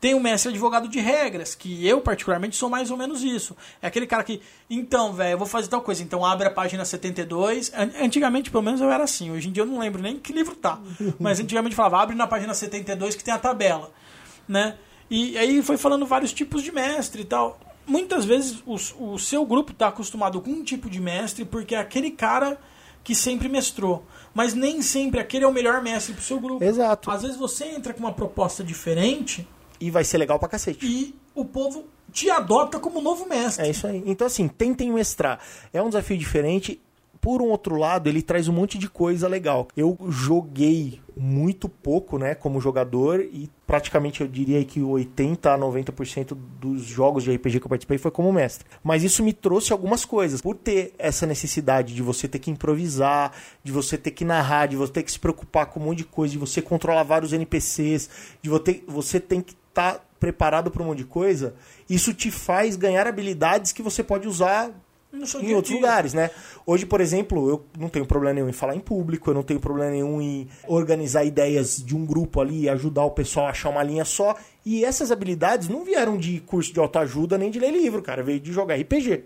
Tem o mestre advogado de regras, que eu particularmente sou mais ou menos isso. É aquele cara que, então, velho, eu vou fazer tal coisa, então abre a página 72. Antigamente, pelo menos, eu era assim. Hoje em dia eu não lembro nem que livro tá. Mas antigamente falava, abre na página 72 que tem a tabela, né? E aí foi falando vários tipos de mestre e tal muitas vezes o, o seu grupo está acostumado com um tipo de mestre porque é aquele cara que sempre mestrou. Mas nem sempre aquele é o melhor mestre para o seu grupo. Exato. Às vezes você entra com uma proposta diferente. E vai ser legal pra cacete. E o povo te adota como novo mestre. É isso aí. Então, assim, tentem mestrar. É um desafio diferente por um outro lado, ele traz um monte de coisa legal. Eu joguei muito pouco, né, como jogador e praticamente eu diria que 80 a 90% dos jogos de RPG que eu participei foi como mestre. Mas isso me trouxe algumas coisas. Por ter essa necessidade de você ter que improvisar, de você ter que narrar, de você ter que se preocupar com um monte de coisa, de você controlar vários NPCs, de você, você tem que estar tá preparado para um monte de coisa, isso te faz ganhar habilidades que você pode usar em outros lugares, né? Hoje, por exemplo, eu não tenho problema nenhum em falar em público, eu não tenho problema nenhum em organizar ideias de um grupo ali, ajudar o pessoal a achar uma linha só. E essas habilidades não vieram de curso de autoajuda nem de ler livro, cara, veio de jogar RPG.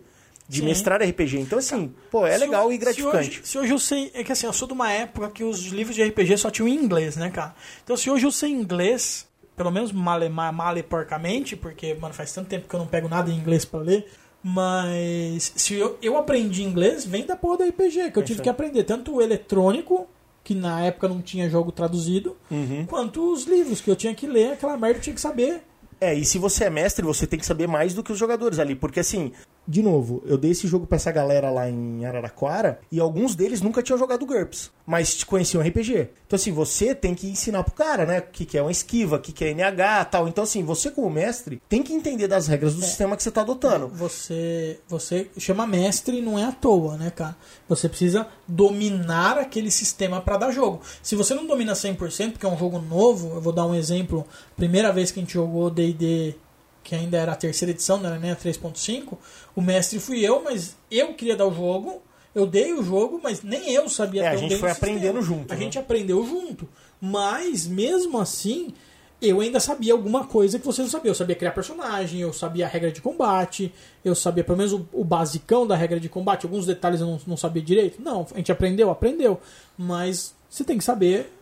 De Sim. mestrar RPG. Então, assim, pô, é se legal e gratificante. Se hoje, se hoje eu sei. É que assim, eu sou de uma época que os livros de RPG só tinham em inglês, né, cara? Então, se hoje eu sei inglês, pelo menos male, male porcamente, porque, mano, faz tanto tempo que eu não pego nada em inglês para ler. Mas se eu, eu aprendi inglês, vem da porra do RPG, que eu tive que aprender tanto o eletrônico, que na época não tinha jogo traduzido, uhum. quanto os livros, que eu tinha que ler, aquela merda eu tinha que saber. É, e se você é mestre, você tem que saber mais do que os jogadores ali, porque assim, de novo, eu dei esse jogo pra essa galera lá em Araraquara e alguns deles nunca tinham jogado GURPS, mas conheciam RPG. Então, assim, você tem que ensinar pro cara, né? O que, que é uma esquiva, o que, que é NH tal. Então, assim, você como mestre tem que entender das regras do é. sistema que você tá adotando. Você, você chama mestre não é à toa, né, cara? Você precisa dominar aquele sistema para dar jogo. Se você não domina 100%, porque é um jogo novo, eu vou dar um exemplo. Primeira vez que a gente jogou D&D que ainda era a terceira edição, não era nem a 3.5, o mestre fui eu, mas eu queria dar o jogo, eu dei o jogo, mas nem eu sabia é, a gente foi aprendendo sistema. junto. A né? gente aprendeu junto. Mas, mesmo assim, eu ainda sabia alguma coisa que vocês não sabiam. Eu sabia criar personagem, eu sabia a regra de combate, eu sabia pelo menos o, o basicão da regra de combate. Alguns detalhes eu não, não sabia direito. Não, a gente aprendeu, aprendeu. Mas você tem que saber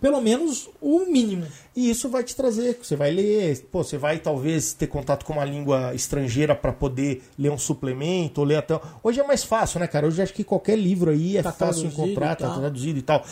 pelo menos o mínimo. E isso vai te trazer, você vai ler, pô, você vai talvez ter contato com uma língua estrangeira para poder ler um suplemento, ou ler até. Hoje é mais fácil, né, cara? Hoje acho que qualquer livro aí é tá fácil encontrar, tá traduzido e tal.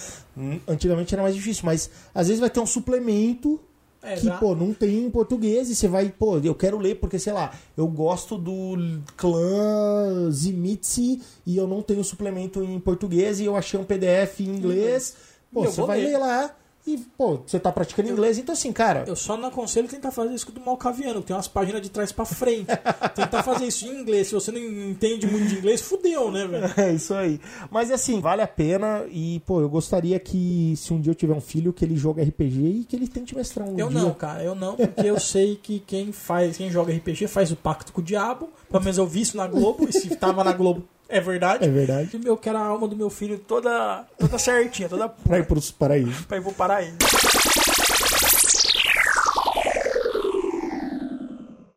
Antigamente era mais difícil, mas às vezes vai ter um suplemento é, que, pô, não tem em português e você vai, pô, eu quero ler porque, sei lá, eu gosto do clã Zimitsi e eu não tenho suplemento em português e eu achei um PDF em inglês. Uhum Pô, você vai ler. lá e, pô, você tá praticando eu, inglês, então assim, cara. Eu só não aconselho tentar fazer isso do Malcaviano, tem umas páginas de trás para frente. tentar fazer isso em inglês, se você não entende muito de inglês, fudeu, né, velho? É isso aí. Mas assim, vale a pena e, pô, eu gostaria que se um dia eu tiver um filho, que ele jogue RPG e que ele tente mestrar um Eu dia. não, cara, eu não, porque eu sei que quem faz, quem joga RPG faz o pacto com o diabo. Pelo menos eu vi isso na Globo, e se tava na Globo É verdade? É verdade. Eu quero a alma do meu filho toda, toda certinha, toda Pra ir pros paraísos. pra ir pro paraíso.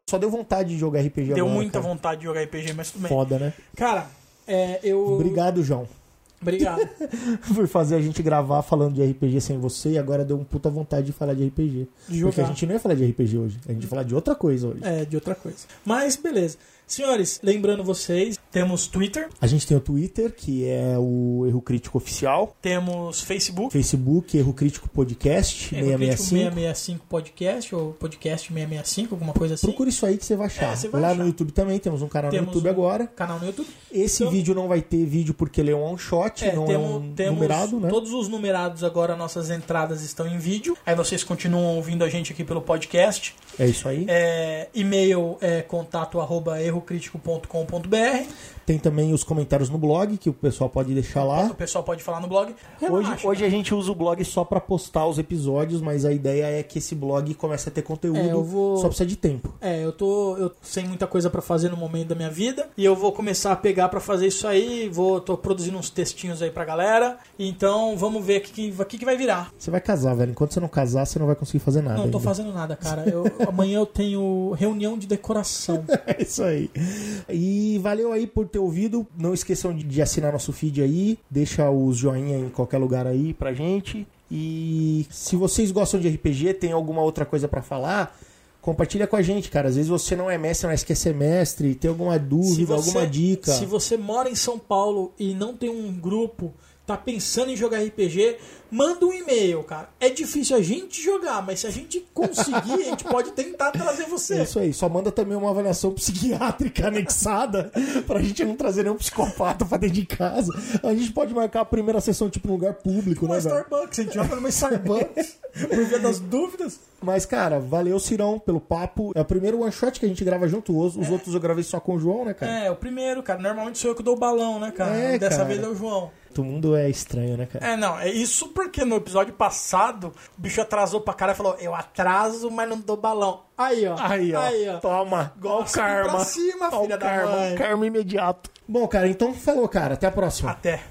Só deu vontade de jogar RPG Deu agora, muita cara. vontade de jogar RPG, mas tudo bem. Foda, né? Cara, é, eu. Obrigado, João, Obrigado. por fazer a gente gravar falando de RPG sem você e agora deu um puta vontade de falar de RPG. De Porque a gente não ia falar de RPG hoje, a gente ia falar de outra coisa hoje. É, de outra coisa. Mas beleza. Senhores, lembrando vocês, temos Twitter, A gente tem o Twitter, que é o Erro Crítico Oficial, temos Facebook, Facebook, Erro Crítico Podcast, Erro Crítico 665. 665 Podcast, ou Podcast 665, alguma coisa assim. Procura isso aí que você vai achar. É, você vai Lá achar. no YouTube também, temos um canal Temos no YouTube um agora. Canal no YouTube. Esse Então- vídeo não vai ter vídeo porque ele é um one shot, É, não temos, é um temos numerado, né? todos os numerados agora, nossas entradas estão em vídeo. Aí vocês continuam ouvindo a gente aqui pelo podcast. É isso aí. É, e-mail é contato arroba errocritico.com.br. Tem também os comentários no blog, que o pessoal pode deixar O lá. pessoal pode falar no blog. Hoje, hoje a gente usa o blog só pra postar os episódios, mas a ideia é que esse blog comece a ter conteúdo, É, eu vou- só precisa de tempo. É, eu tô eu sem muita coisa pra fazer no momento da minha vida e eu vou começar a pegar pra fazer isso aí. Vou tô produzindo uns textinhos aí pra galera. Então vamos ver o que, que, que, vai virar. Você vai casar, velho. Enquanto você não casar, você não vai conseguir fazer nada. Não, eu tô ainda. fazendo nada, cara. Eu, amanhã eu tenho reunião de decoração. É isso aí. E valeu aí por ter ouvido. Não esqueçam de, assinar nosso feed aí. Deixa os joinha em qualquer lugar aí pra gente. E se vocês gostam de RPG, tem alguma outra coisa pra falar, compartilha com a gente, cara. Às vezes você não é mestre, mas quer ser mestre, tem alguma dúvida, você- alguma dica. Se você mora em São Paulo e não tem um grupo, tá pensando em jogar RPG, manda um e-mail, cara. É difícil a gente jogar, mas se a gente conseguir, a gente pode tentar trazer É você. isso aí, só manda também uma avaliação psiquiátrica anexada pra gente não trazer nenhum psicopata pra dentro de casa. A gente pode marcar a primeira sessão tipo num lugar público, Uma né? Starbucks, a gente joga numa Starbucks por via das dúvidas. Mas, cara, valeu, Cirão, pelo papo. É o primeiro one shot que a gente grava junto. Os, os outros eu gravei só com o João, né, cara? É, o primeiro, cara. Normalmente sou eu que dou o balão, né, cara? É, Dessa cara. vez é o João. Todo mundo é estranho, né, cara? É, não, é isso porque no episódio passado o bicho atrasou pra cara e falou: Eu atraso, mas não dou balão. Aí, ó. Aí, ó. Aí, ó. Toma. Ó o karma. pra cima, Ó o filha da karma. mãe. Karma imediato. Bom, cara, então falou, cara. Até a próxima. Até.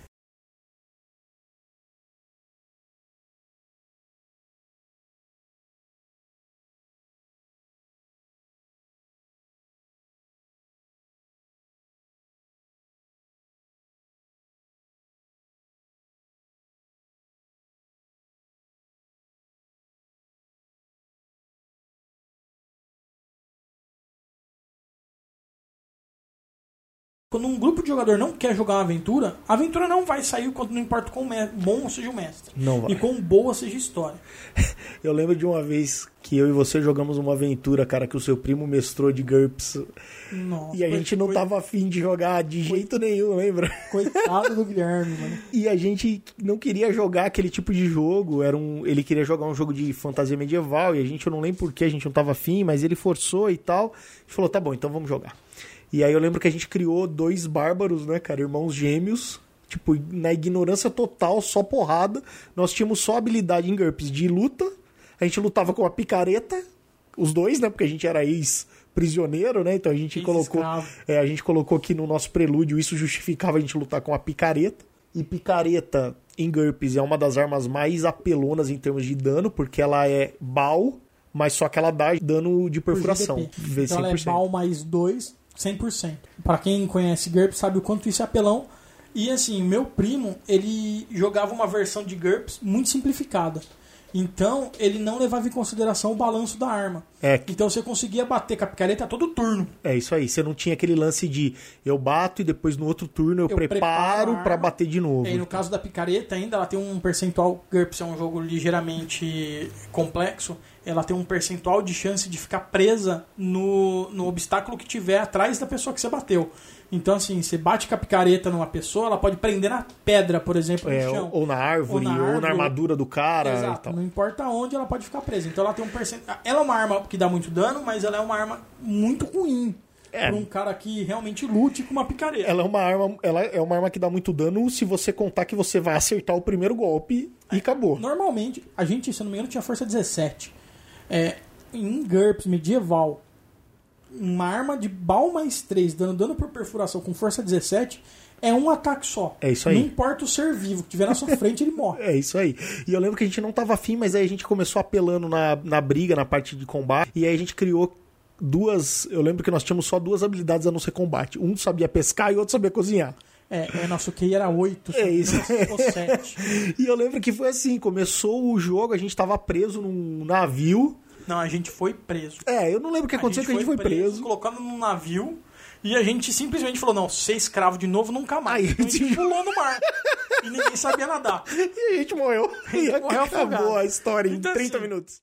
Quando um grupo de jogador não quer jogar uma aventura, a aventura não vai sair quando não importa quão bom seja o mestre. Não vai. E quão boa seja a história. Eu lembro de uma vez que eu e você jogamos uma aventura, cara, que o seu primo mestrou de GURPS. Nossa, E a gente não coi- tava afim de jogar de jeito nenhum, lembra? Coitado do Guilherme, mano. E a gente não queria jogar aquele tipo de jogo. Era um, ele queria jogar um jogo de fantasia medieval. E a gente, eu não lembro porquê, a gente não tava afim, mas ele forçou e tal. A gente falou, tá bom, então vamos jogar. E aí eu lembro que a gente criou dois bárbaros, né, cara? Irmãos gêmeos. Tipo, na ignorância total, só porrada. Nós tínhamos só habilidade em GURPS de luta. A gente lutava com a picareta. Os dois, né? Porque a gente era ex-prisioneiro, né? Então a gente colocou. É, a gente colocou aqui no nosso prelúdio, isso justificava a gente lutar com a picareta. E picareta em GURPS é uma das armas mais apelonas em termos de dano, porque ela é BAL, mas só que ela dá dano de perfuração. Então ela é 100%. BAL mais 2, 100%. Pra quem conhece GURPS sabe o quanto isso é apelão. E assim, meu primo, ele jogava uma versão de GURPS muito simplificada. Então, ele não levava em consideração o balanço da arma. É, Então, você conseguia bater com a picareta todo turno. é isso aí. Você não tinha aquele lance de eu bato e depois no outro turno eu, Eu preparo preparo a pra arma. bater de novo. E no caso da picareta, ainda ela tem um percentual. GURPS é um jogo ligeiramente complexo. Ela tem um percentual de chance de ficar presa no, no obstáculo que tiver atrás da pessoa que você bateu. Então, assim, você bate com a picareta numa pessoa, ela pode prender na pedra, por exemplo, no É, chão. ou, ou na árvore, Ou ou na na, árvore. armadura do cara Exato, não importa onde ela pode ficar presa. Então ela tem um percentual. Ela é uma arma que dá muito dano, mas ela é uma arma muito ruim. É. Pra um cara que realmente lute com uma picareta. Ela é uma arma, ela é uma arma que dá muito dano se você contar que você vai acertar o primeiro golpe e acabou. Normalmente, a gente, se eu não me engano, tinha força 17. É, em GURPS medieval, uma arma de bal mais 3 dando dano por perfuração com força 17 é um ataque só. É isso aí. Não importa o ser vivo que tiver na sua frente, ele morre. É isso aí. E eu lembro que a gente não tava afim, mas aí a gente começou apelando na, na briga, na parte de combate. E aí a gente criou duas. Eu lembro que nós tínhamos só duas habilidades a não ser combate. Um sabia pescar e outro sabia cozinhar. É, é nosso QI era 8, É isso. ficou 7. E eu lembro que foi assim: começou o jogo, a gente tava preso num navio. Não, a gente foi preso. É, eu não lembro o que aconteceu, que a gente foi preso. Colocado num navio. E a gente simplesmente falou: não, ser escravo de novo nunca mais. Aí, Então a gente pulou no mar. e ninguém sabia nadar. E a gente morreu. E morreu acabou afogado. a história em Então, 30 assim, minutos.